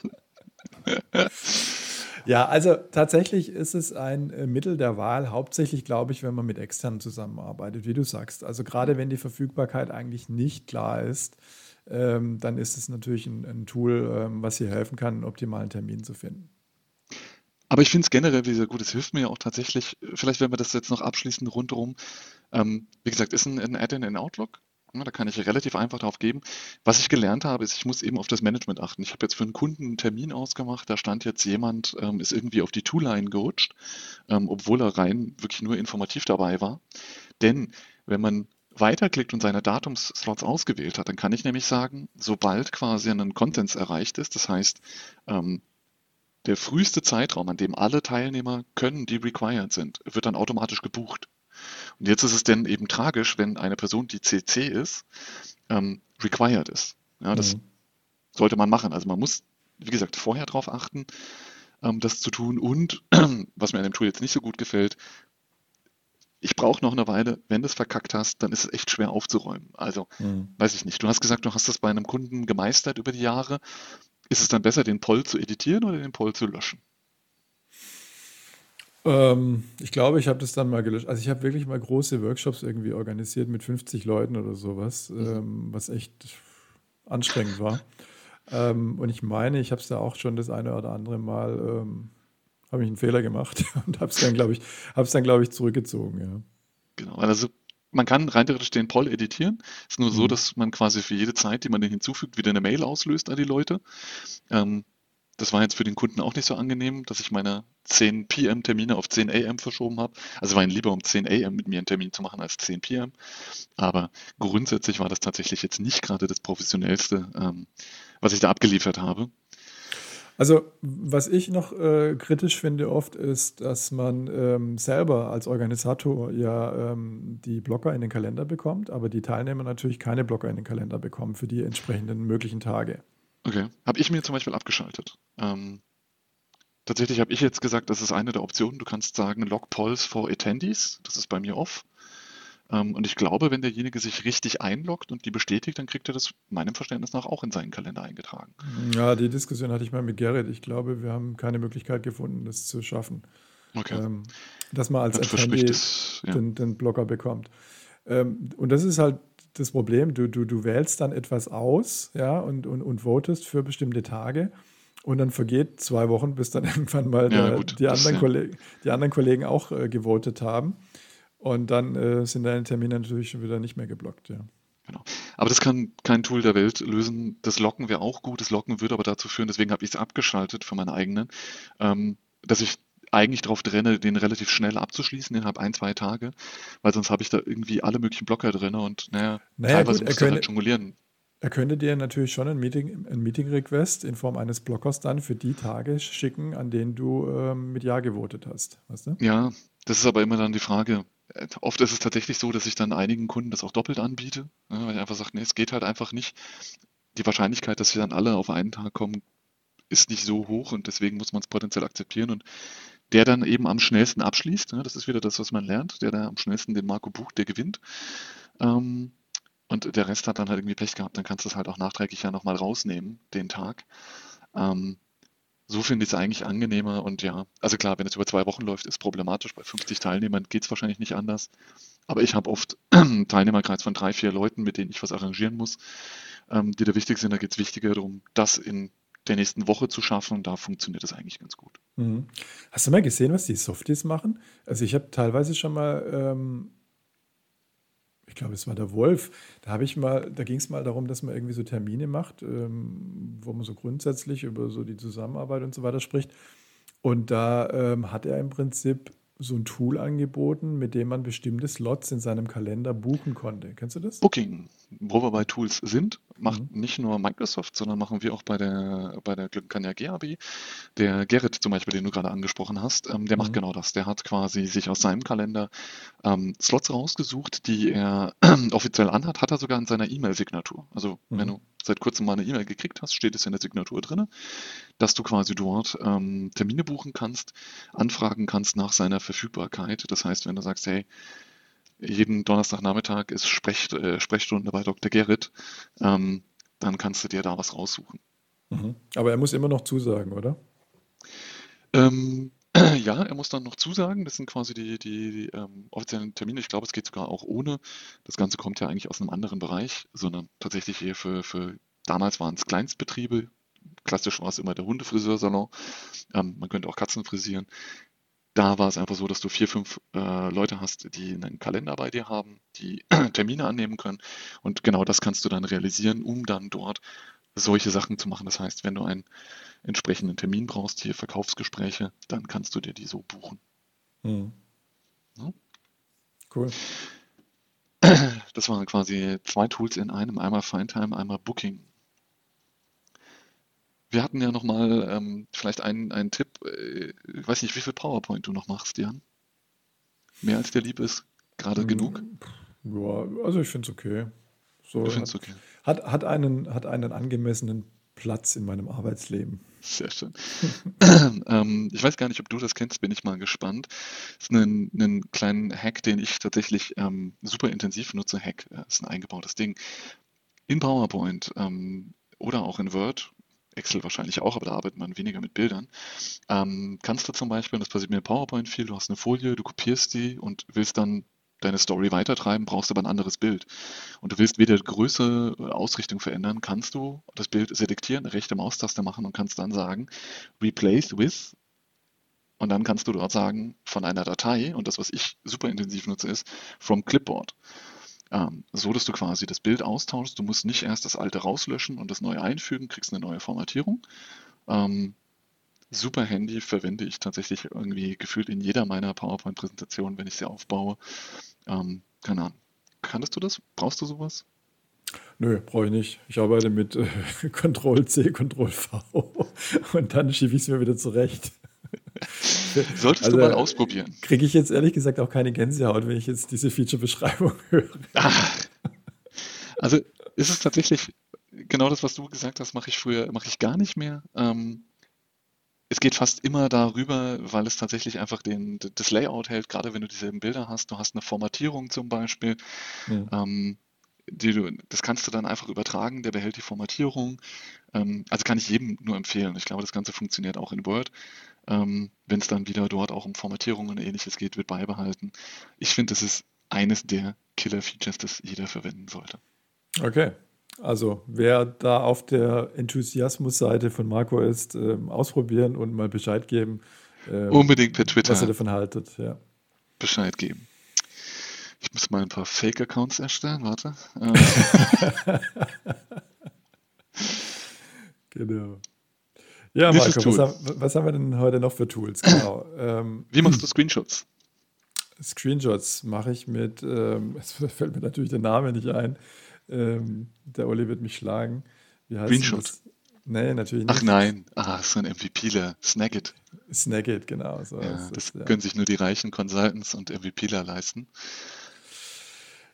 Speaker 2: Ja, also tatsächlich ist es ein äh, Mittel der Wahl, hauptsächlich glaube ich, wenn man mit externen zusammenarbeitet, wie du sagst. Also gerade wenn die Verfügbarkeit eigentlich nicht klar ist, ähm, dann ist es natürlich ein, ein Tool, ähm, was hier helfen kann, einen optimalen Termin zu finden.
Speaker 1: Aber ich finde es generell wieder gut. Es hilft mir ja auch tatsächlich, vielleicht wenn wir das jetzt noch abschließen rundherum. Ähm, wie gesagt, ist ein, ein Add-in in Outlook. Ja, da kann ich relativ einfach drauf geben. Was ich gelernt habe, ist, ich muss eben auf das Management achten. Ich habe jetzt für einen Kunden einen Termin ausgemacht, da stand jetzt jemand, ähm, ist irgendwie auf die Toolline gerutscht, ähm, obwohl er rein wirklich nur informativ dabei war. Denn wenn man weiterklickt und seine Datumsslots ausgewählt hat, dann kann ich nämlich sagen, sobald quasi ein Contents erreicht ist, das heißt, ähm, der früheste Zeitraum, an dem alle Teilnehmer können, die required sind, wird dann automatisch gebucht. Und jetzt ist es denn eben tragisch, wenn eine Person, die CC ist, ähm, required ist. Ja, das mhm. sollte man machen. Also man muss, wie gesagt, vorher darauf achten, ähm, das zu tun. Und was mir an dem Tool jetzt nicht so gut gefällt, ich brauche noch eine Weile, wenn du es verkackt hast, dann ist es echt schwer aufzuräumen. Also, mhm. weiß ich nicht. Du hast gesagt, du hast das bei einem Kunden gemeistert über die Jahre. Ist es dann besser, den Poll zu editieren oder den Poll zu löschen?
Speaker 2: Ähm, ich glaube, ich habe das dann mal gelöscht. Also ich habe wirklich mal große Workshops irgendwie organisiert mit 50 Leuten oder sowas, mhm. ähm, was echt anstrengend war. Ähm, und ich meine, ich habe es da auch schon das eine oder andere Mal, ähm, habe ich einen Fehler gemacht und habe es dann, glaube ich, dann, glaube ich, zurückgezogen, ja.
Speaker 1: Genau, also man kann rein theoretisch den Poll editieren. Es ist nur mhm. so, dass man quasi für jede Zeit, die man den hinzufügt, wieder eine Mail auslöst an die Leute. Ähm, das war jetzt für den Kunden auch nicht so angenehm, dass ich meine 10 PM Termine auf 10 AM verschoben habe. Also war ihm lieber um 10 AM mit mir einen Termin zu machen als 10 PM. Aber grundsätzlich war das tatsächlich jetzt nicht gerade das professionellste, ähm, was ich da abgeliefert habe.
Speaker 2: Also, was ich noch äh, kritisch finde oft, ist, dass man ähm, selber als Organisator ja ähm, die Blocker in den Kalender bekommt, aber die Teilnehmer natürlich keine Blocker in den Kalender bekommen für die entsprechenden möglichen Tage.
Speaker 1: Okay. Habe ich mir zum Beispiel abgeschaltet. Ähm, tatsächlich habe ich jetzt gesagt, das ist eine der Optionen. Du kannst sagen Log Polls for Attendees. Das ist bei mir off. Ähm, und ich glaube, wenn derjenige sich richtig einloggt und die bestätigt, dann kriegt er das meinem Verständnis nach auch in seinen Kalender eingetragen.
Speaker 2: Ja, die Diskussion hatte ich mal mit Gerrit. Ich glaube, wir haben keine Möglichkeit gefunden, das zu schaffen. Okay. Ähm, dass man als Attendee ja. den, den Blocker bekommt. Ähm, und das ist halt das Problem, du, du, du wählst dann etwas aus ja, und, und, und votest für bestimmte Tage. Und dann vergeht zwei Wochen, bis dann irgendwann mal ja, der, gut, die, anderen das, Kollegen, die anderen Kollegen auch äh, gewotet haben. Und dann äh, sind deine Termine natürlich schon wieder nicht mehr geblockt, ja.
Speaker 1: Genau. Aber das kann kein Tool der Welt lösen. Das Locken wäre auch gut. Das Locken würde aber dazu führen, deswegen habe ich es abgeschaltet für meine eigenen, ähm, dass ich eigentlich darauf trenne, den relativ schnell abzuschließen, innerhalb ein, zwei Tage, weil sonst habe ich da irgendwie alle möglichen Blocker drin und naja, naja teilweise gut, muss er halt jonglieren.
Speaker 2: Er könnte dir natürlich schon ein Meeting, ein Meeting-Request in Form eines Blockers dann für die Tage schicken, an denen du ähm, mit Ja gewotet hast. Weißt du?
Speaker 1: Ja, das ist aber immer dann die Frage. Oft ist es tatsächlich so, dass ich dann einigen Kunden das auch doppelt anbiete, ne, weil ich einfach sage, nee, es geht halt einfach nicht. Die Wahrscheinlichkeit, dass wir dann alle auf einen Tag kommen, ist nicht so hoch und deswegen muss man es potenziell akzeptieren. Und der dann eben am schnellsten abschließt. Ne? Das ist wieder das, was man lernt. Der, der am schnellsten den Marco bucht, der gewinnt. Ähm, und der Rest hat dann halt irgendwie Pech gehabt. Dann kannst du es halt auch nachträglich ja nochmal rausnehmen, den Tag. Ähm, so finde ich es eigentlich angenehmer. Und ja, also klar, wenn es über zwei Wochen läuft, ist problematisch. Bei 50 Teilnehmern geht es wahrscheinlich nicht anders. Aber ich habe oft einen Teilnehmerkreis von drei, vier Leuten, mit denen ich was arrangieren muss, ähm, die da wichtig sind. Da geht es wichtiger darum, das in der nächsten Woche zu schaffen und da funktioniert das eigentlich ganz gut.
Speaker 2: Mhm. Hast du mal gesehen, was die Softies machen? Also ich habe teilweise schon mal, ähm, ich glaube, es war der Wolf. Da habe ich mal, da ging es mal darum, dass man irgendwie so Termine macht, ähm, wo man so grundsätzlich über so die Zusammenarbeit und so weiter spricht. Und da ähm, hat er im Prinzip so ein Tool angeboten, mit dem man bestimmte Slots in seinem Kalender buchen konnte. Kennst du das?
Speaker 1: Booking, wo wir bei Tools sind, macht mhm. nicht nur Microsoft, sondern machen wir auch bei der, bei der Glückenkanja GAB. Der Gerrit zum Beispiel, den du gerade angesprochen hast, ähm, der mhm. macht genau das. Der hat quasi sich aus seinem Kalender ähm, Slots rausgesucht, die er offiziell anhat, hat er sogar in seiner E-Mail-Signatur. Also mhm. wenn du seit kurzem mal eine E-Mail gekriegt hast, steht es in der Signatur drin, dass du quasi dort ähm, Termine buchen kannst, anfragen kannst nach seiner Verfügbarkeit. Das heißt, wenn du sagst, hey, jeden Donnerstagnachmittag ist Sprech, äh, Sprechstunde bei Dr. Gerrit, ähm, dann kannst du dir da was raussuchen.
Speaker 2: Mhm. Aber er muss immer noch zusagen, oder?
Speaker 1: Ähm, ja, er muss dann noch zusagen. Das sind quasi die, die, die ähm, offiziellen Termine. Ich glaube, es geht sogar auch ohne. Das Ganze kommt ja eigentlich aus einem anderen Bereich, sondern tatsächlich hier für, für damals waren es Kleinstbetriebe. Klassisch war es immer der Hundefriseursalon. Ähm, man könnte auch Katzen frisieren. Da war es einfach so, dass du vier, fünf äh, Leute hast, die einen Kalender bei dir haben, die Termine annehmen können. Und genau das kannst du dann realisieren, um dann dort solche Sachen zu machen. Das heißt, wenn du einen entsprechenden Termin brauchst, hier Verkaufsgespräche, dann kannst du dir die so buchen. Hm.
Speaker 2: Ja? Cool.
Speaker 1: Das waren quasi zwei Tools in einem, einmal Findtime, einmal Booking. Wir hatten ja nochmal ähm, vielleicht einen, einen Tipp, äh, ich weiß nicht, wie viel PowerPoint du noch machst, Jan? Mehr als dir lieb ist? Gerade hm, genug?
Speaker 2: Ja, also ich finde es okay.
Speaker 1: So, du findest okay.
Speaker 2: Hat, hat, einen, hat einen angemessenen Platz in meinem Arbeitsleben.
Speaker 1: Sehr schön. ähm, ich weiß gar nicht, ob du das kennst, bin ich mal gespannt. Das ist ein, ein kleiner Hack, den ich tatsächlich ähm, super intensiv nutze. Hack das ist ein eingebautes Ding. In PowerPoint ähm, oder auch in Word Excel wahrscheinlich auch, aber da arbeitet man weniger mit Bildern. Ähm, kannst du zum Beispiel, das passiert mir in PowerPoint viel, du hast eine Folie, du kopierst die und willst dann deine Story weitertreiben, brauchst aber ein anderes Bild. Und du willst weder Größe, Ausrichtung verändern, kannst du das Bild selektieren, rechte Maustaste machen und kannst dann sagen, replace with und dann kannst du dort sagen, von einer Datei, und das, was ich super intensiv nutze, ist from clipboard. Ähm, so, dass du quasi das Bild austauschst. Du musst nicht erst das alte rauslöschen und das neue einfügen, kriegst eine neue Formatierung. Ähm, super Handy verwende ich tatsächlich irgendwie gefühlt in jeder meiner PowerPoint-Präsentationen, wenn ich sie aufbaue. Ähm, keine Ahnung. Kanntest du das? Brauchst du sowas?
Speaker 2: Nö, brauche ich nicht. Ich arbeite mit äh, Ctrl-C, Ctrl-V und dann schiebe ich es mir wieder zurecht.
Speaker 1: Solltest also, du mal ausprobieren.
Speaker 2: Kriege ich jetzt ehrlich gesagt auch keine Gänsehaut, wenn ich jetzt diese Feature-Beschreibung höre. Ach,
Speaker 1: also ist es tatsächlich genau das, was du gesagt hast, mache ich früher, mache ich gar nicht mehr. Ähm, es geht fast immer darüber, weil es tatsächlich einfach den, das Layout hält, gerade wenn du dieselben Bilder hast. Du hast eine Formatierung zum Beispiel. Ja. Ähm, die du, das kannst du dann einfach übertragen, der behält die Formatierung. Ähm, also kann ich jedem nur empfehlen. Ich glaube, das Ganze funktioniert auch in Word. Ähm, Wenn es dann wieder dort auch um Formatierungen und ähnliches geht, wird beibehalten. Ich finde, das ist eines der Killer-Features, das jeder verwenden sollte.
Speaker 2: Okay. Also, wer da auf der Enthusiasmus-Seite von Marco ist, ähm, ausprobieren und mal Bescheid geben.
Speaker 1: Ähm, Unbedingt per Twitter.
Speaker 2: Was ihr davon haltet, ja.
Speaker 1: Bescheid geben. Ich muss mal ein paar Fake-Accounts erstellen, warte.
Speaker 2: genau. Ja, Marco, was, was, haben wir denn heute noch für Tools? Genau.
Speaker 1: Ähm, Wie machst du Screenshots?
Speaker 2: Screenshots mache ich mit, ähm, es fällt mir natürlich der Name nicht ein. Ähm, der Olli wird mich schlagen.
Speaker 1: Wie heißt Screenshot? Das?
Speaker 2: Nee, natürlich nicht.
Speaker 1: Ach nein, ah, so ein MVPler. Snagit.
Speaker 2: Snagit, genau.
Speaker 1: So ja, das, das ja. können sich nur die reichen Consultants und MVPler leisten.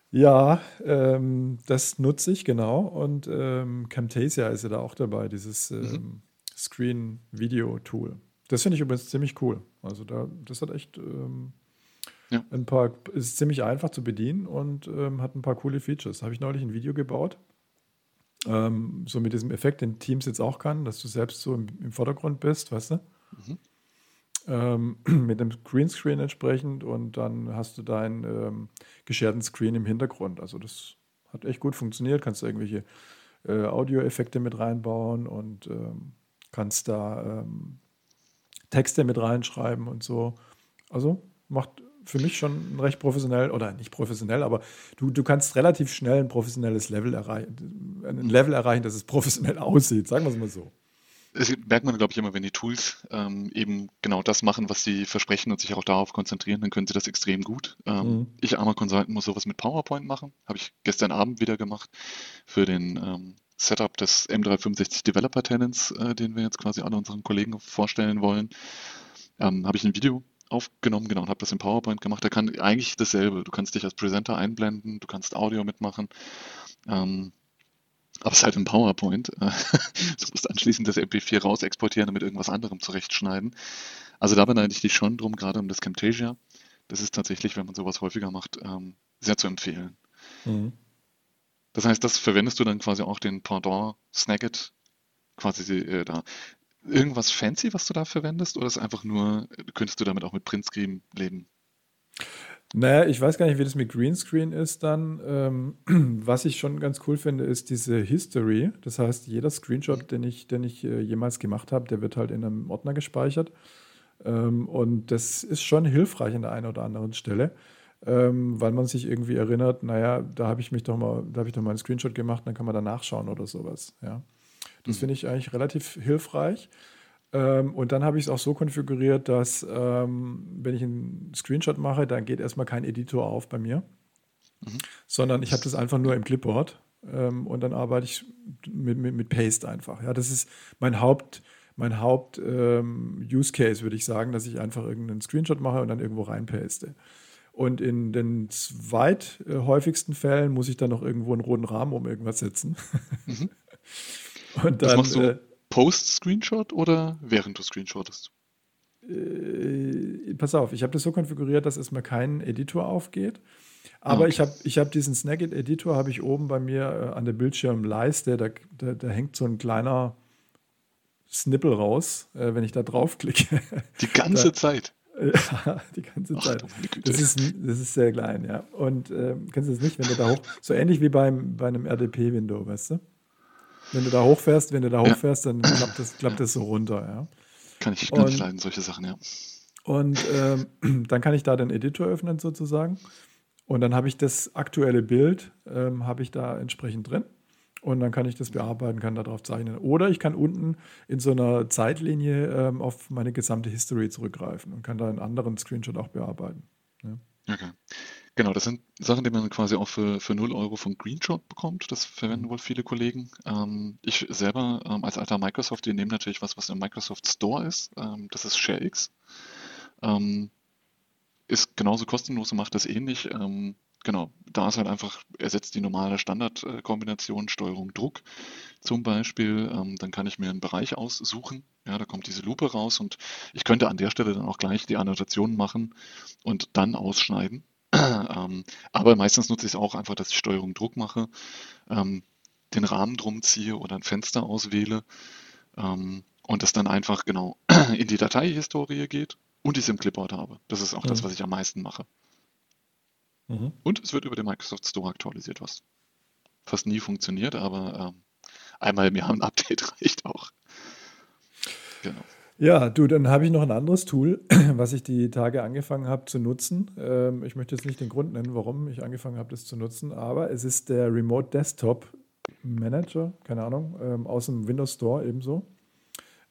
Speaker 2: Ja, ähm, das nutze ich genau. Und ähm, Camtasia ist ja da auch dabei, dieses mhm. Screen-Video-Tool. Das finde ich übrigens ziemlich cool. Also da, das hat echt ähm, ja. ein paar, ist ziemlich einfach zu bedienen und ähm, hat ein paar coole Features. Habe ich neulich ein Video gebaut. Ähm, so mit diesem Effekt, den Teams jetzt auch kann, dass du selbst so im, im Vordergrund bist, weißt du? Mhm. Ähm, mit dem Greenscreen entsprechend und dann hast du deinen ähm, gescherten Screen im Hintergrund. Also das hat echt gut funktioniert. Kannst du irgendwelche äh, Audioeffekte mit reinbauen und ähm, kannst da ähm, Texte mit reinschreiben und so. Also macht, für mich schon recht professionell, oder nicht professionell, aber du, du kannst relativ schnell ein professionelles Level erreichen, ein Level erreichen, dass es professionell aussieht, sagen wir es mal so.
Speaker 1: Das merkt man, glaube ich, immer, wenn die Tools ähm, eben genau das machen, was sie versprechen und sich auch darauf konzentrieren, dann können sie das extrem gut. Ähm, mhm. Ich, armer Consultant, muss sowas mit PowerPoint machen. Habe ich gestern Abend wieder gemacht für den ähm, Setup des M365 Developer Tenants, äh, den wir jetzt quasi alle unseren Kollegen vorstellen wollen. Ähm, habe ich ein Video aufgenommen, genau, und habe das in PowerPoint gemacht. Da kann eigentlich dasselbe. Du kannst dich als Presenter einblenden, du kannst Audio mitmachen. Ähm, aber es ist halt ein PowerPoint. du musst anschließend das MP4 raus exportieren und mit irgendwas anderem zurechtschneiden. Also da beneide ich dich schon drum, gerade um das Camtasia. Das ist tatsächlich, wenn man sowas häufiger macht, ähm, sehr zu empfehlen. Mhm. Das heißt, das verwendest du dann quasi auch den Pendant Snagit quasi äh, da. Irgendwas fancy, was du da verwendest, oder ist einfach nur, könntest du damit auch mit Printscreen leben?
Speaker 2: Naja, ich weiß gar nicht, wie das mit Greenscreen ist dann. Ähm, was ich schon ganz cool finde, ist diese History. Das heißt, jeder Screenshot, den ich, den ich äh, jemals gemacht habe, der wird halt in einem Ordner gespeichert. Ähm, und das ist schon hilfreich an der einen oder anderen Stelle, ähm, weil man sich irgendwie erinnert, naja, da habe ich mich doch mal, da habe ich doch mal einen Screenshot gemacht, dann kann man da nachschauen oder sowas. Ja. Das mhm. finde ich eigentlich relativ hilfreich. Ähm, und dann habe ich es auch so konfiguriert, dass ähm, wenn ich einen Screenshot mache, dann geht erstmal kein Editor auf bei mir, mhm. sondern ich habe das einfach nur im Clipboard ähm, und dann arbeite ich mit, mit, mit, Paste einfach. Ja, das ist mein Haupt, mein Haupt ähm, Use Case, würde ich sagen, dass ich einfach irgendeinen Screenshot mache und dann irgendwo reinpaste. Und in den zweithäufigsten Fällen muss ich dann noch irgendwo einen roten Rahmen um irgendwas setzen. Mhm.
Speaker 1: und dann, das machst du äh, Post-Screenshot oder während du screenshottest?
Speaker 2: Äh, pass auf, ich habe das so konfiguriert, dass erstmal kein Editor aufgeht. Aber okay. ich habe ich hab diesen Snagit-Editor habe ich oben bei mir äh, an der Bildschirmleiste. Da, da, da, hängt so ein kleiner Snippel raus, äh, wenn ich da draufklicke.
Speaker 1: Die ganze da, Zeit.
Speaker 2: Die ganze Ach, Zeit. Das ist, das ist sehr klein, ja. Und äh, kennst du das nicht, wenn du da hoch, so ähnlich wie beim, bei einem RDP-Window, weißt du? Wenn du da hochfährst, wenn du da hochfährst, dann klappt das, klappt das so runter, ja.
Speaker 1: Kann ich, und, ich leiden, solche Sachen, ja.
Speaker 2: Und ähm, dann kann ich da den Editor öffnen sozusagen. Und dann habe ich das aktuelle Bild, ähm, habe ich da entsprechend drin. Und dann kann ich das bearbeiten, kann darauf zeichnen. Oder ich kann unten in so einer Zeitlinie ähm, auf meine gesamte History zurückgreifen und kann da einen anderen Screenshot auch bearbeiten. Ja.
Speaker 1: Okay. Genau, das sind Sachen, die man quasi auch für, für 0 Euro von Greenshot bekommt. Das verwenden mhm. wohl viele Kollegen. Ähm, ich selber ähm, als alter Microsoft, die nehmen natürlich was, was im Microsoft Store ist. Ähm, das ist ShareX. Ähm, ist genauso kostenlos und macht das ähnlich. Ähm, genau, da ist halt einfach, ersetzt die normale Standardkombination Steuerung Druck zum Beispiel. Ähm, dann kann ich mir einen Bereich aussuchen. Ja, da kommt diese Lupe raus und ich könnte an der Stelle dann auch gleich die Annotationen machen und dann ausschneiden. ähm, aber meistens nutze ich es auch einfach, dass ich Steuerung Druck mache, ähm, den Rahmen drum ziehe oder ein Fenster auswähle ähm, und das dann einfach genau in die Dateihistorie geht und ich es im Clipboard habe. Das ist auch mhm. das, was ich am meisten mache. Mhm. Und es wird über den Microsoft Store aktualisiert, was fast nie funktioniert, aber ähm, einmal im Jahr ein Update reicht auch.
Speaker 2: Genau. Ja, du, dann habe ich noch ein anderes Tool, was ich die Tage angefangen habe zu nutzen. Ähm, ich möchte jetzt nicht den Grund nennen, warum ich angefangen habe, das zu nutzen, aber es ist der Remote Desktop Manager, keine Ahnung, ähm, aus dem Windows Store ebenso,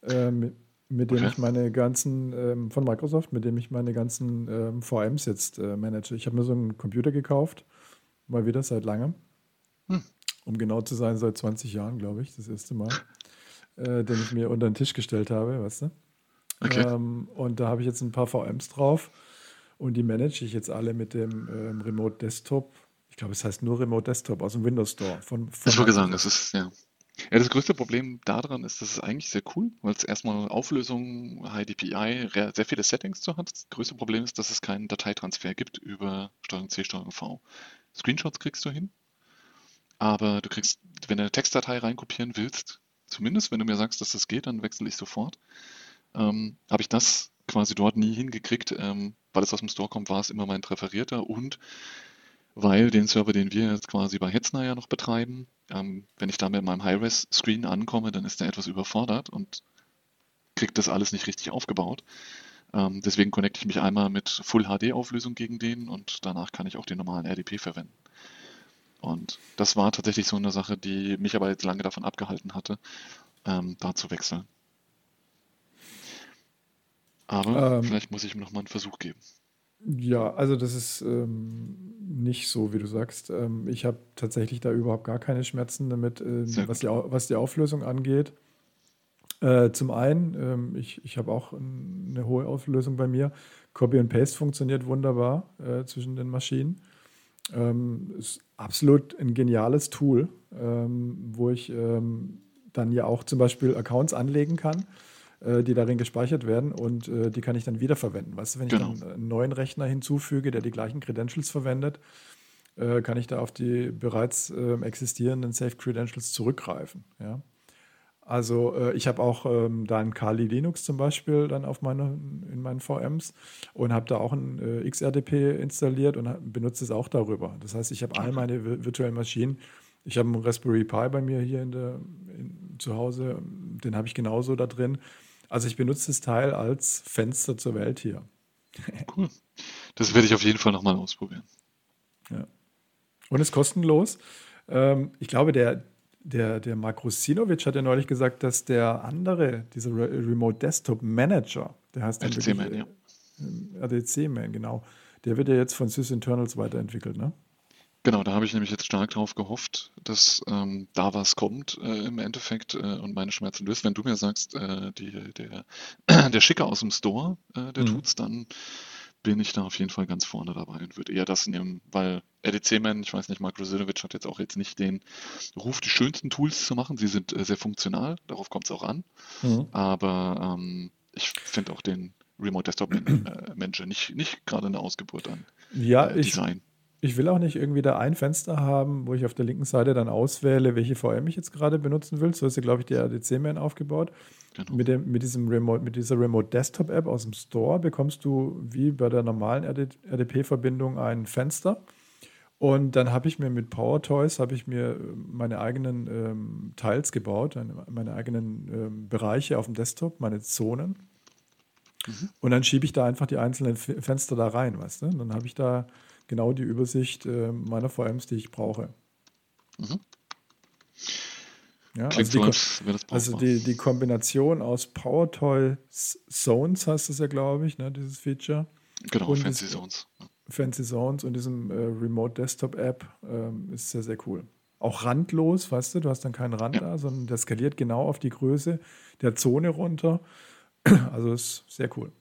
Speaker 2: ähm, mit dem okay. ich meine ganzen, ähm, von Microsoft, mit dem ich meine ganzen ähm, VMs jetzt äh, manage. Ich habe mir so einen Computer gekauft, mal wieder seit langem. Hm. Um genau zu sein, seit 20 Jahren, glaube ich, das erste Mal äh, den ich mir unter den Tisch gestellt habe, weißt du? Okay. Ähm, und da habe ich jetzt ein paar VMs drauf und die manage ich jetzt alle mit dem ähm, Remote Desktop. Ich glaube, es heißt nur Remote Desktop aus dem Windows Store. Von,
Speaker 1: von ich wollte sagen, das ist, ja. Ja, das größte Problem daran ist, dass es eigentlich sehr cool, weil es erstmal Auflösung, HDPI, sehr viele Settings zu hat. Das größte Problem ist, dass es keinen Dateitransfer gibt über Steuerung C, Steuerung V. Screenshots kriegst du hin, aber du kriegst, wenn du eine Textdatei reinkopieren willst, zumindest wenn du mir sagst, dass das geht, dann wechsle ich sofort. Ähm, Habe ich das quasi dort nie hingekriegt, ähm, weil es aus dem Store kommt, war es immer mein präferierter und weil den Server, den wir jetzt quasi bei Hetzner ja noch betreiben, ähm, wenn ich da mit meinem High-Res-Screen ankomme, dann ist der etwas überfordert und kriegt das alles nicht richtig aufgebaut. Ähm, deswegen connecte ich mich einmal mit Full HD Auflösung gegen den und danach kann ich auch den normalen RDP verwenden. Und das war tatsächlich so eine Sache, die mich aber jetzt lange davon abgehalten hatte, ähm, da zu wechseln. Aber ähm, vielleicht muss ich ihm nochmal einen Versuch geben.
Speaker 2: Ja, also das ist ähm, nicht so, wie du sagst. Ähm, ich habe tatsächlich da überhaupt gar keine Schmerzen damit, äh, was, die, was die Auflösung angeht. Äh, zum einen, ähm, ich, ich habe auch eine hohe Auflösung bei mir. Copy and Paste funktioniert wunderbar äh, zwischen den Maschinen. Ähm, ist absolut ein geniales Tool, ähm, wo ich ähm, dann ja auch zum Beispiel Accounts anlegen kann die darin gespeichert werden und äh, die kann ich dann wiederverwenden. Weißt du, wenn genau. ich dann einen neuen Rechner hinzufüge, der die gleichen Credentials verwendet, äh, kann ich da auf die bereits ähm, existierenden Safe Credentials zurückgreifen. Ja? Also äh, ich habe auch ähm, da ein Kali Linux zum Beispiel dann auf meine, in meinen VMs und habe da auch ein äh, XRDP installiert und benutze es auch darüber. Das heißt, ich habe all meine virtuellen Maschinen. Ich habe einen Raspberry Pi bei mir hier in der, in, zu Hause, den habe ich genauso da drin. Also ich benutze das Teil als Fenster zur Welt hier.
Speaker 1: Cool. Das werde ich auf jeden Fall nochmal ausprobieren.
Speaker 2: Ja. Und ist kostenlos. Ähm, ich glaube, der, der, der Mark Rusinovic hat ja neulich gesagt, dass der andere, dieser Remote Desktop Manager, der heißt RDC-Man, ja. RDC-Man, genau. Der wird ja jetzt von SysInternals weiterentwickelt, ne?
Speaker 1: Genau, da habe ich nämlich jetzt stark drauf gehofft, dass ähm, da was kommt äh, im Endeffekt äh, und meine Schmerzen löst. Wenn du mir sagst, äh, die, der, der Schicker aus dem Store, äh, der mhm. tut's, dann bin ich da auf jeden Fall ganz vorne dabei und würde eher das nehmen, weil RDC-Man, ich weiß nicht, Mark Rosinovic hat jetzt auch jetzt nicht den Ruf, die schönsten Tools zu machen. Sie sind äh, sehr funktional, darauf kommt es auch an. Mhm. Aber ähm, ich finde auch den Remote Desktop Manager äh, nicht, nicht gerade eine Ausgeburt an
Speaker 2: ja, äh, Design. Ich will auch nicht irgendwie da ein Fenster haben, wo ich auf der linken Seite dann auswähle, welche VM ich jetzt gerade benutzen will. So ist ja, glaube ich, die RDC-Man aufgebaut. Genau. Mit, dem, mit, diesem Remote, mit dieser Remote Desktop App aus dem Store bekommst du wie bei der normalen RDP-Verbindung ein Fenster. Und dann habe ich mir mit PowerToys habe ich mir meine eigenen ähm, Teils gebaut, meine eigenen ähm, Bereiche auf dem Desktop, meine Zonen. Mhm. Und dann schiebe ich da einfach die einzelnen Fenster da rein, weißt du? dann habe ich da genau die Übersicht äh, meiner VMs, die ich brauche. Mhm. Ja, also, die, also die, die, Kombination aus PowerToy Zones heißt es ja, glaube ich, ne, dieses Feature.
Speaker 1: Genau, und Fancy Zones.
Speaker 2: Fancy Zones und diesem äh, Remote Desktop App ähm, ist sehr, sehr cool. Auch randlos, weißt du, du hast dann keinen Rand ja. da, sondern der skaliert genau auf die Größe der Zone runter. Also ist sehr cool.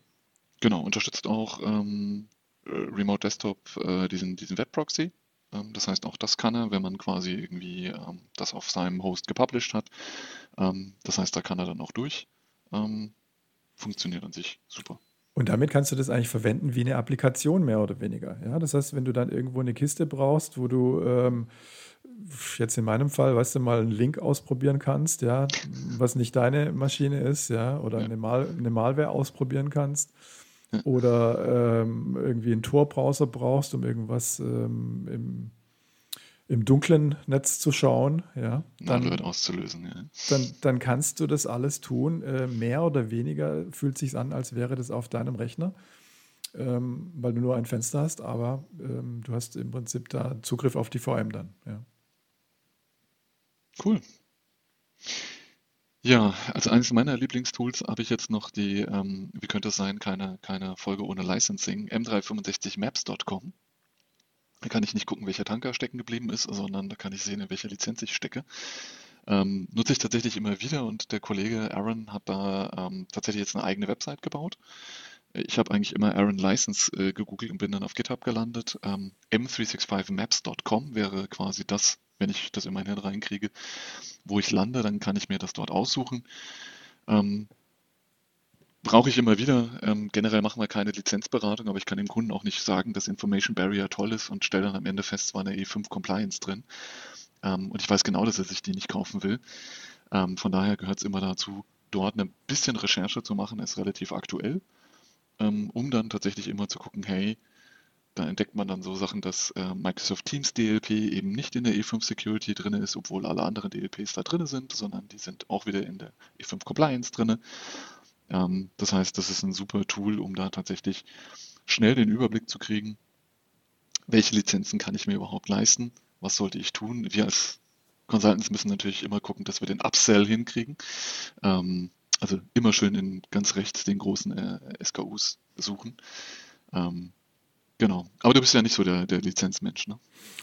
Speaker 1: Genau, unterstützt auch ähm, äh, Remote Desktop äh, diesen, diesen Web-Proxy. Ähm, das heißt, auch das kann er, wenn man quasi irgendwie ähm, das auf seinem Host gepublished hat. Ähm, das heißt, da kann er dann auch durch. Ähm, funktioniert an sich super.
Speaker 2: Und damit kannst du das eigentlich verwenden wie eine Applikation mehr oder weniger. Ja, das heißt, wenn du dann irgendwo eine Kiste brauchst, wo du ähm, jetzt in meinem Fall, weißt du, mal einen Link ausprobieren kannst, ja, was nicht deine Maschine ist, ja, oder ja. Eine, Mal eine Malware ausprobieren kannst, oder ähm, irgendwie einen Tor-Browser brauchst, um irgendwas ähm, im, im dunklen Netz zu schauen, ja,
Speaker 1: dann, auszulösen, ja.
Speaker 2: Dann, dann kannst du das alles tun. Äh, mehr oder weniger fühlt sich an, als wäre das auf deinem Rechner, ähm, weil du nur ein Fenster hast, aber ähm, du hast im Prinzip da Zugriff auf die VM dann, ja.
Speaker 1: Cool. Ja, als eines meiner Lieblingstools habe ich jetzt noch die, ähm, wie könnte es sein, keine, keine Folge ohne Licensing, m365maps.com. Da kann ich nicht gucken, welcher Tanker stecken geblieben ist, sondern da kann ich sehen, in welcher Lizenz ich stecke. Ähm, nutze ich tatsächlich immer wieder und der Kollege Aaron hat da ähm, tatsächlich jetzt eine eigene Website gebaut. Ich habe eigentlich immer Aaron License äh, gegoogelt und bin dann auf GitHub gelandet. Ähm, m365maps.com wäre quasi das wenn ich das in mein Hirn reinkriege, wo ich lande, dann kann ich mir das dort aussuchen. Ähm, brauche ich immer wieder. Ähm, generell machen wir keine Lizenzberatung, aber ich kann dem Kunden auch nicht sagen, dass Information Barrier toll ist und stelle dann am Ende fest, es war eine E5 Compliance drin. Ähm, und ich weiß genau, dass er sich die nicht kaufen will. Ähm, von daher gehört es immer dazu, dort ein bisschen Recherche zu machen, ist relativ aktuell, ähm, um dann tatsächlich immer zu gucken, hey, da entdeckt man dann so Sachen, dass äh, Microsoft Teams DLP eben nicht in der E5 Security drin ist, obwohl alle anderen DLPs da drin sind, sondern die sind auch wieder in der E5 Compliance drin. Ähm, das heißt, das ist ein super Tool, um da tatsächlich schnell den Überblick zu kriegen, welche Lizenzen kann ich mir überhaupt leisten, was sollte ich tun. Wir als Consultants müssen natürlich immer gucken, dass wir den Upsell hinkriegen. Ähm, also immer schön in ganz rechts den großen äh, SKUs suchen. Ähm, genau. Aber du bist ja nicht so der, der Lizenzmensch, ne?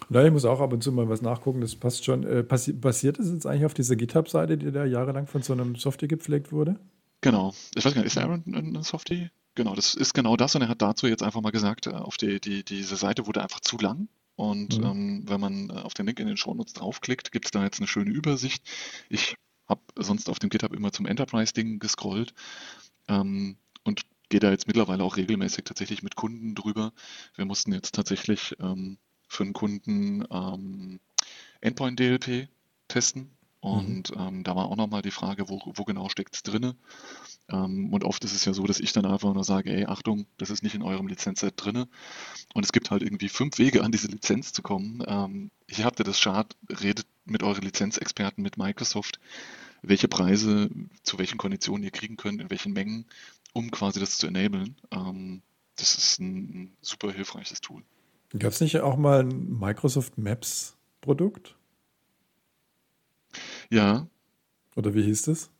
Speaker 2: Nein, ich muss auch ab und zu mal was nachgucken. Das passt schon. Äh, passi basiert das jetzt eigentlich auf dieser GitHub-Seite, die da jahrelang von so einem Softie gepflegt wurde?
Speaker 1: Genau. Ich weiß gar nicht, ist Aaron ein Softie? Genau, das ist genau das und er hat dazu jetzt einfach mal gesagt, äh, auf die, die, diese Seite wurde einfach zu lang und mhm. ähm, wenn man äh, auf den Link in den Shownotes draufklickt, gibt es da jetzt eine schöne Übersicht. Ich habe sonst auf dem GitHub immer zum Enterprise-Ding gescrollt ähm, und gehe da jetzt mittlerweile auch regelmäßig tatsächlich mit Kunden drüber. Wir mussten jetzt tatsächlich ähm, für einen Kunden ähm, Endpoint DLP testen. Und mhm. ähm, da war auch nochmal die Frage, wo, wo genau steckt es drin? Ähm, und oft ist es ja so, dass ich dann einfach nur sage, ey, Achtung, das ist nicht in eurem Lizenzset drin. Und es gibt halt irgendwie fünf Wege, an diese Lizenz zu kommen. Ähm, hier habt ihr das Chart, redet mit euren Lizenzexperten, mit Microsoft, welche Preise, zu welchen Konditionen ihr kriegen könnt, in welchen Mengen, um quasi das zu enablen. Ähm, das ist ein super hilfreiches Tool.
Speaker 2: Gab es nicht auch mal ein Microsoft Maps Produkt?
Speaker 1: Ja.
Speaker 2: Oder wie hieß das?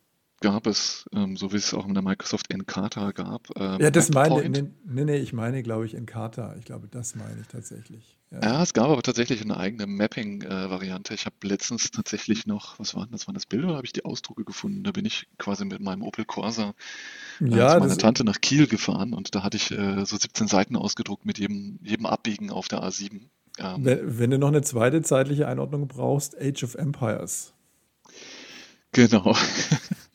Speaker 1: Gab es, ähm, so wie es auch in der Microsoft Encarta gab.
Speaker 2: Ähm, ja, das meine ich. Nee, nee, ich meine, glaube ich, Encarta. Ich glaube, das meine ich tatsächlich.
Speaker 1: Ja, ja es gab aber tatsächlich eine eigene Mapping-Variante. Äh, ich habe letztens tatsächlich noch, was waren das? Waren das Bilder oder habe ich die Ausdrucke gefunden? Da bin ich quasi mit meinem Opel Corsa äh, ja, zu meiner Tante nach Kiel gefahren und da hatte ich äh, so 17 Seiten ausgedruckt mit jedem, jedem Abbiegen auf der A7.
Speaker 2: Ähm, wenn, wenn, du noch eine zweite zeitliche Einordnung brauchst, Age of Empires.
Speaker 1: Genau.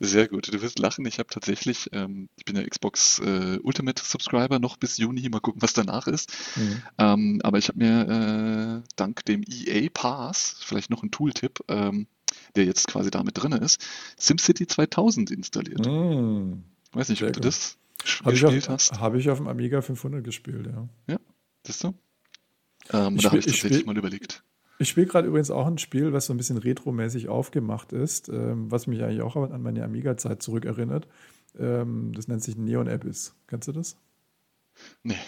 Speaker 1: Sehr gut. Du wirst lachen. Ich habe tatsächlich, ähm, ich bin ja Xbox äh, Ultimate Subscriber noch bis Juni. Mal gucken, was danach ist. Mhm. Ähm, aber ich habe mir äh, dank dem EA Pass, vielleicht noch ein Tooltip, ähm, der jetzt quasi damit drin ist, SimCity 2000 installiert. Mhm. Weiß nicht, Sehr ob gut. du das
Speaker 2: hab gespielt auf, hast. Habe ich auf dem Amiga 500 gespielt, ja.
Speaker 1: Ja, siehst du? Ähm, da habe ich tatsächlich mal überlegt.
Speaker 2: Ich spiele gerade übrigens auch ein Spiel, was so ein bisschen retromäßig aufgemacht ist, ähm, was mich eigentlich auch an meine Amiga-Zeit zurückerinnert. Ähm, das nennt sich Neon Abyss. Kennst du das?
Speaker 1: Nee.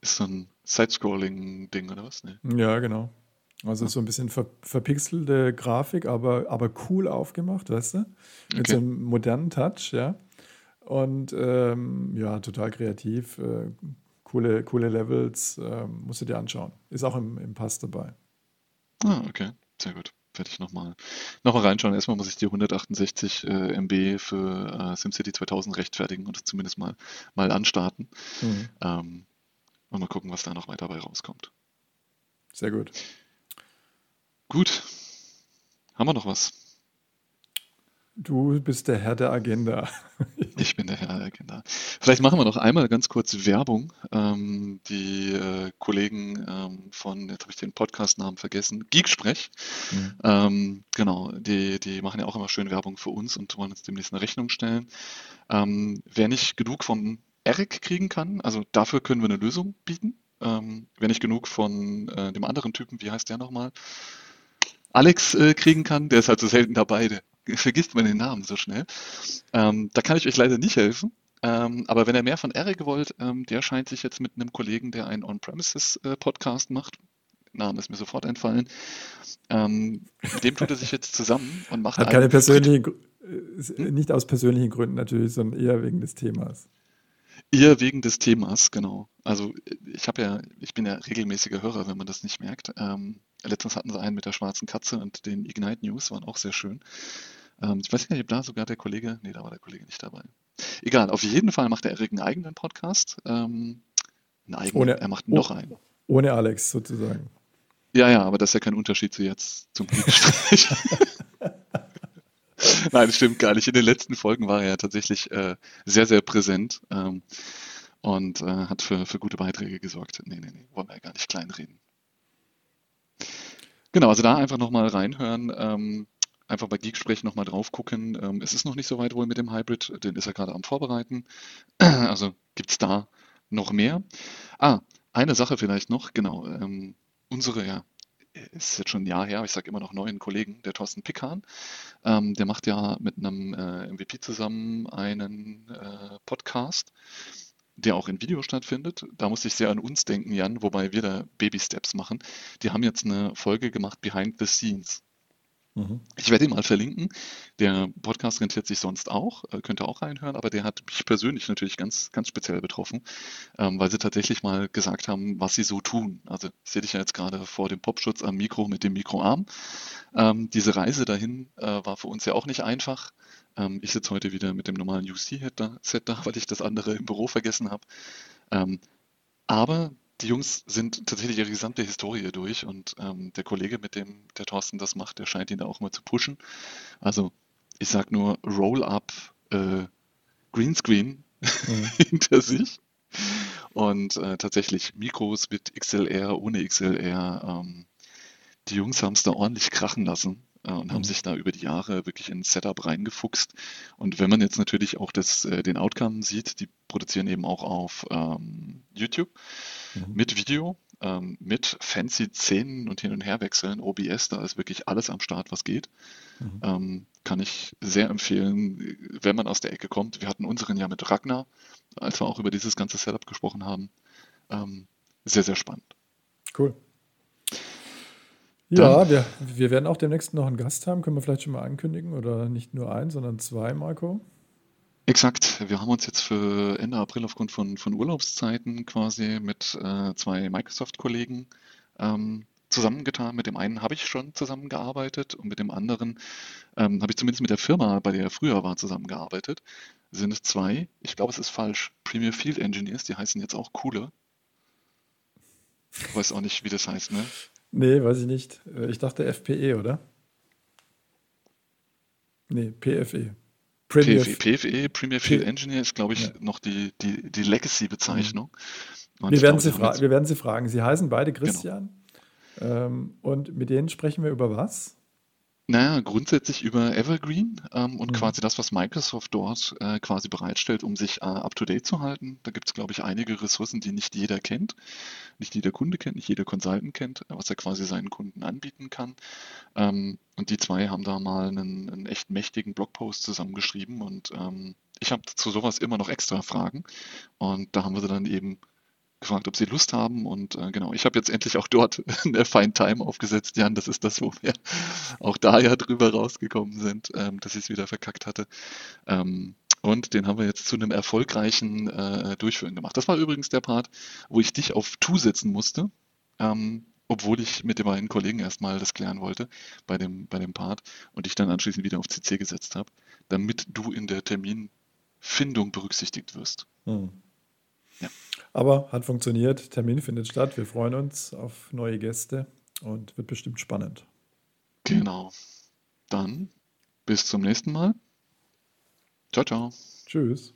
Speaker 1: Ist so ein Side-Scrolling-Ding oder was? Nee.
Speaker 2: Ja, genau. Also so ein bisschen ver verpixelte Grafik, aber, aber cool aufgemacht, weißt du? Mit okay. so einem modernen Touch, ja. Und ähm, ja, total kreativ. Äh, coole, coole Levels. Äh, musst du dir anschauen. Ist auch im, im Pass dabei.
Speaker 1: Ah, okay, sehr gut. Werde ich nochmal noch mal reinschauen. Erstmal muss ich die 168 äh, MB für äh, SimCity 2000 rechtfertigen und das zumindest mal, mal anstarten. Mhm. Ähm, und mal gucken, was da noch weiter dabei rauskommt.
Speaker 2: Sehr gut.
Speaker 1: Gut. Haben wir noch was?
Speaker 2: Du bist der Herr der Agenda.
Speaker 1: Ich bin der Herr der Agenda. Vielleicht machen wir noch einmal ganz kurz Werbung. Ähm, die äh, Kollegen ähm, von, jetzt habe ich den Podcastnamen vergessen, Geeksprech, mhm. ähm, genau, die, die machen ja auch immer schön Werbung für uns und wollen uns demnächst eine Rechnung stellen. Ähm, wer nicht genug von Eric kriegen kann, also dafür können wir eine Lösung bieten. Ähm, wer nicht genug von äh, dem anderen Typen, wie heißt der nochmal? Alex äh, kriegen kann, der ist halt so selten dabei, der vergisst man den Namen so schnell. Ähm, da kann ich euch leider nicht helfen. Ähm, aber wenn ihr mehr von Eric wollt, ähm, der scheint sich jetzt mit einem Kollegen, der einen On-Premises-Podcast äh, macht, Name ist mir sofort entfallen, ähm, mit dem tut er sich jetzt zusammen und macht.
Speaker 2: Hat keine persönlichen, äh, nicht aus persönlichen Gründen natürlich, sondern eher wegen des Themas.
Speaker 1: Eher wegen des Themas, genau. Also ich habe ja, ich bin ja regelmäßiger Hörer, wenn man das nicht merkt. Ähm, letztens hatten sie einen mit der schwarzen Katze und den Ignite News waren auch sehr schön. Ähm, ich weiß gar nicht, ob da sogar der Kollege, nee, da war der Kollege nicht dabei. Egal, auf jeden Fall macht der Erik einen eigenen Podcast. Ähm, einen eigenen, ohne, er macht noch einen.
Speaker 2: Ohne Alex sozusagen.
Speaker 1: Ja, ja, aber das ist ja kein Unterschied zu jetzt zum Gespräch. Nein, das stimmt gar nicht. In den letzten Folgen war er ja tatsächlich äh, sehr, sehr präsent ähm, und äh, hat für, für gute Beiträge gesorgt. Nee, nee, nee, wollen wir ja gar nicht kleinreden. Genau, also da einfach nochmal reinhören. Ähm, einfach bei Geeksprech nochmal drauf gucken. Ähm, es ist noch nicht so weit wohl mit dem Hybrid, den ist er gerade am Vorbereiten. Also gibt es da noch mehr. Ah, eine Sache vielleicht noch, genau. Ähm, unsere, ja, ist jetzt schon ein Jahr her, ich sage immer noch neuen Kollegen, der Thorsten Pickhahn. Ähm, der macht ja mit einem äh, MVP zusammen einen äh, Podcast, der auch in Video stattfindet. Da musste ich sehr an uns denken, Jan, wobei wir da Baby Steps machen. Die haben jetzt eine Folge gemacht Behind the Scenes. Mhm. Ich werde ihn mal verlinken. Der Podcast rentiert sich sonst auch, äh, könnt ihr auch reinhören, aber der hat mich persönlich natürlich ganz, ganz speziell betroffen, ähm, weil sie tatsächlich mal gesagt haben, was sie so tun. Also ich sehe dich ja jetzt gerade vor dem Popschutz am Mikro mit dem Mikroarm. Ähm, diese Reise dahin äh, war für uns ja auch nicht einfach. Ähm, ich sitze heute wieder mit dem normalen UC-Set da, da, weil ich das andere im Büro vergessen habe. aber die Jungs sind tatsächlich ihre gesamte Historie durch und ähm, der Kollege, mit dem der Thorsten das macht, der scheint ihn da auch mal zu pushen. Also ich sag nur Roll-up äh, Greenscreen mhm. hinter sich und äh, tatsächlich Mikros mit XLR, ohne XLR. Ähm, die Jungs haben es da ordentlich krachen lassen äh, und mhm. haben sich da über die Jahre wirklich in ein Setup reingefuchst. Und wenn man jetzt natürlich auch das, äh, den Outcome sieht, die produzieren eben auch auf ähm, YouTube mhm. mit Video, ähm, mit fancy Szenen und hin und her wechseln. OBS, da ist wirklich alles am Start, was geht. Mhm. Ähm, kann ich sehr empfehlen, wenn man aus der Ecke kommt. Wir hatten unseren ja mit Ragnar, als wir auch über dieses ganze Setup gesprochen haben. Ähm, sehr, sehr spannend.
Speaker 2: Cool. Ja, wir, wir werden auch demnächst noch einen Gast haben. Können wir vielleicht schon mal ankündigen? Oder nicht nur einen, sondern zwei, Marco?
Speaker 1: Exakt. Wir haben uns jetzt für Ende April aufgrund von, von Urlaubszeiten quasi mit äh, zwei Microsoft-Kollegen ähm, zusammengetan. Mit dem einen habe ich schon zusammengearbeitet und mit dem anderen ähm, habe ich zumindest mit der Firma, bei der er früher war, zusammengearbeitet. Sind es zwei, ich glaube, es ist falsch, Premier Field Engineers, die heißen jetzt auch Cooler. Ich weiß auch nicht, wie das heißt, ne?
Speaker 2: Nee, weiß ich nicht. Äh, ich dachte FPE, oder? Nee, PFE.
Speaker 1: Premier PFE, PFE, Premier Field Engineer ist, glaube ich, ja. noch die, die, die Legacy-Bezeichnung.
Speaker 2: Mhm. Wir, werden Sie wir werden Sie fragen. Sie heißen beide genau. Christian. Genau. Ähm, und mit denen sprechen wir über was?
Speaker 1: Naja, grundsätzlich über Evergreen ähm, und mhm. quasi das, was Microsoft dort äh, quasi bereitstellt, um sich äh, up-to-date zu halten. Da gibt es, glaube ich, einige Ressourcen, die nicht jeder kennt, nicht jeder Kunde kennt, nicht jeder Consultant kennt, was er quasi seinen Kunden anbieten kann. Ähm, und die zwei haben da mal einen, einen echt mächtigen Blogpost zusammengeschrieben und ähm, ich habe zu sowas immer noch extra Fragen und da haben wir sie dann eben gefragt, ob sie Lust haben. Und äh, genau, ich habe jetzt endlich auch dort eine Fine Time aufgesetzt, Jan. Das ist das, wo wir auch da ja drüber rausgekommen sind, ähm, dass ich es wieder verkackt hatte. Ähm, und den haben wir jetzt zu einem erfolgreichen äh, Durchführen gemacht. Das war übrigens der Part, wo ich dich auf Tu setzen musste. Ähm, obwohl ich mit den beiden Kollegen erstmal das klären wollte bei dem, bei dem Part und ich dann anschließend wieder auf CC gesetzt habe, damit du in der Terminfindung berücksichtigt wirst. Hm.
Speaker 2: Ja. Aber hat funktioniert, Termin findet statt. Wir freuen uns auf neue Gäste und wird bestimmt spannend.
Speaker 1: Genau. Dann bis zum nächsten Mal. Ciao, ciao.
Speaker 2: Tschüss.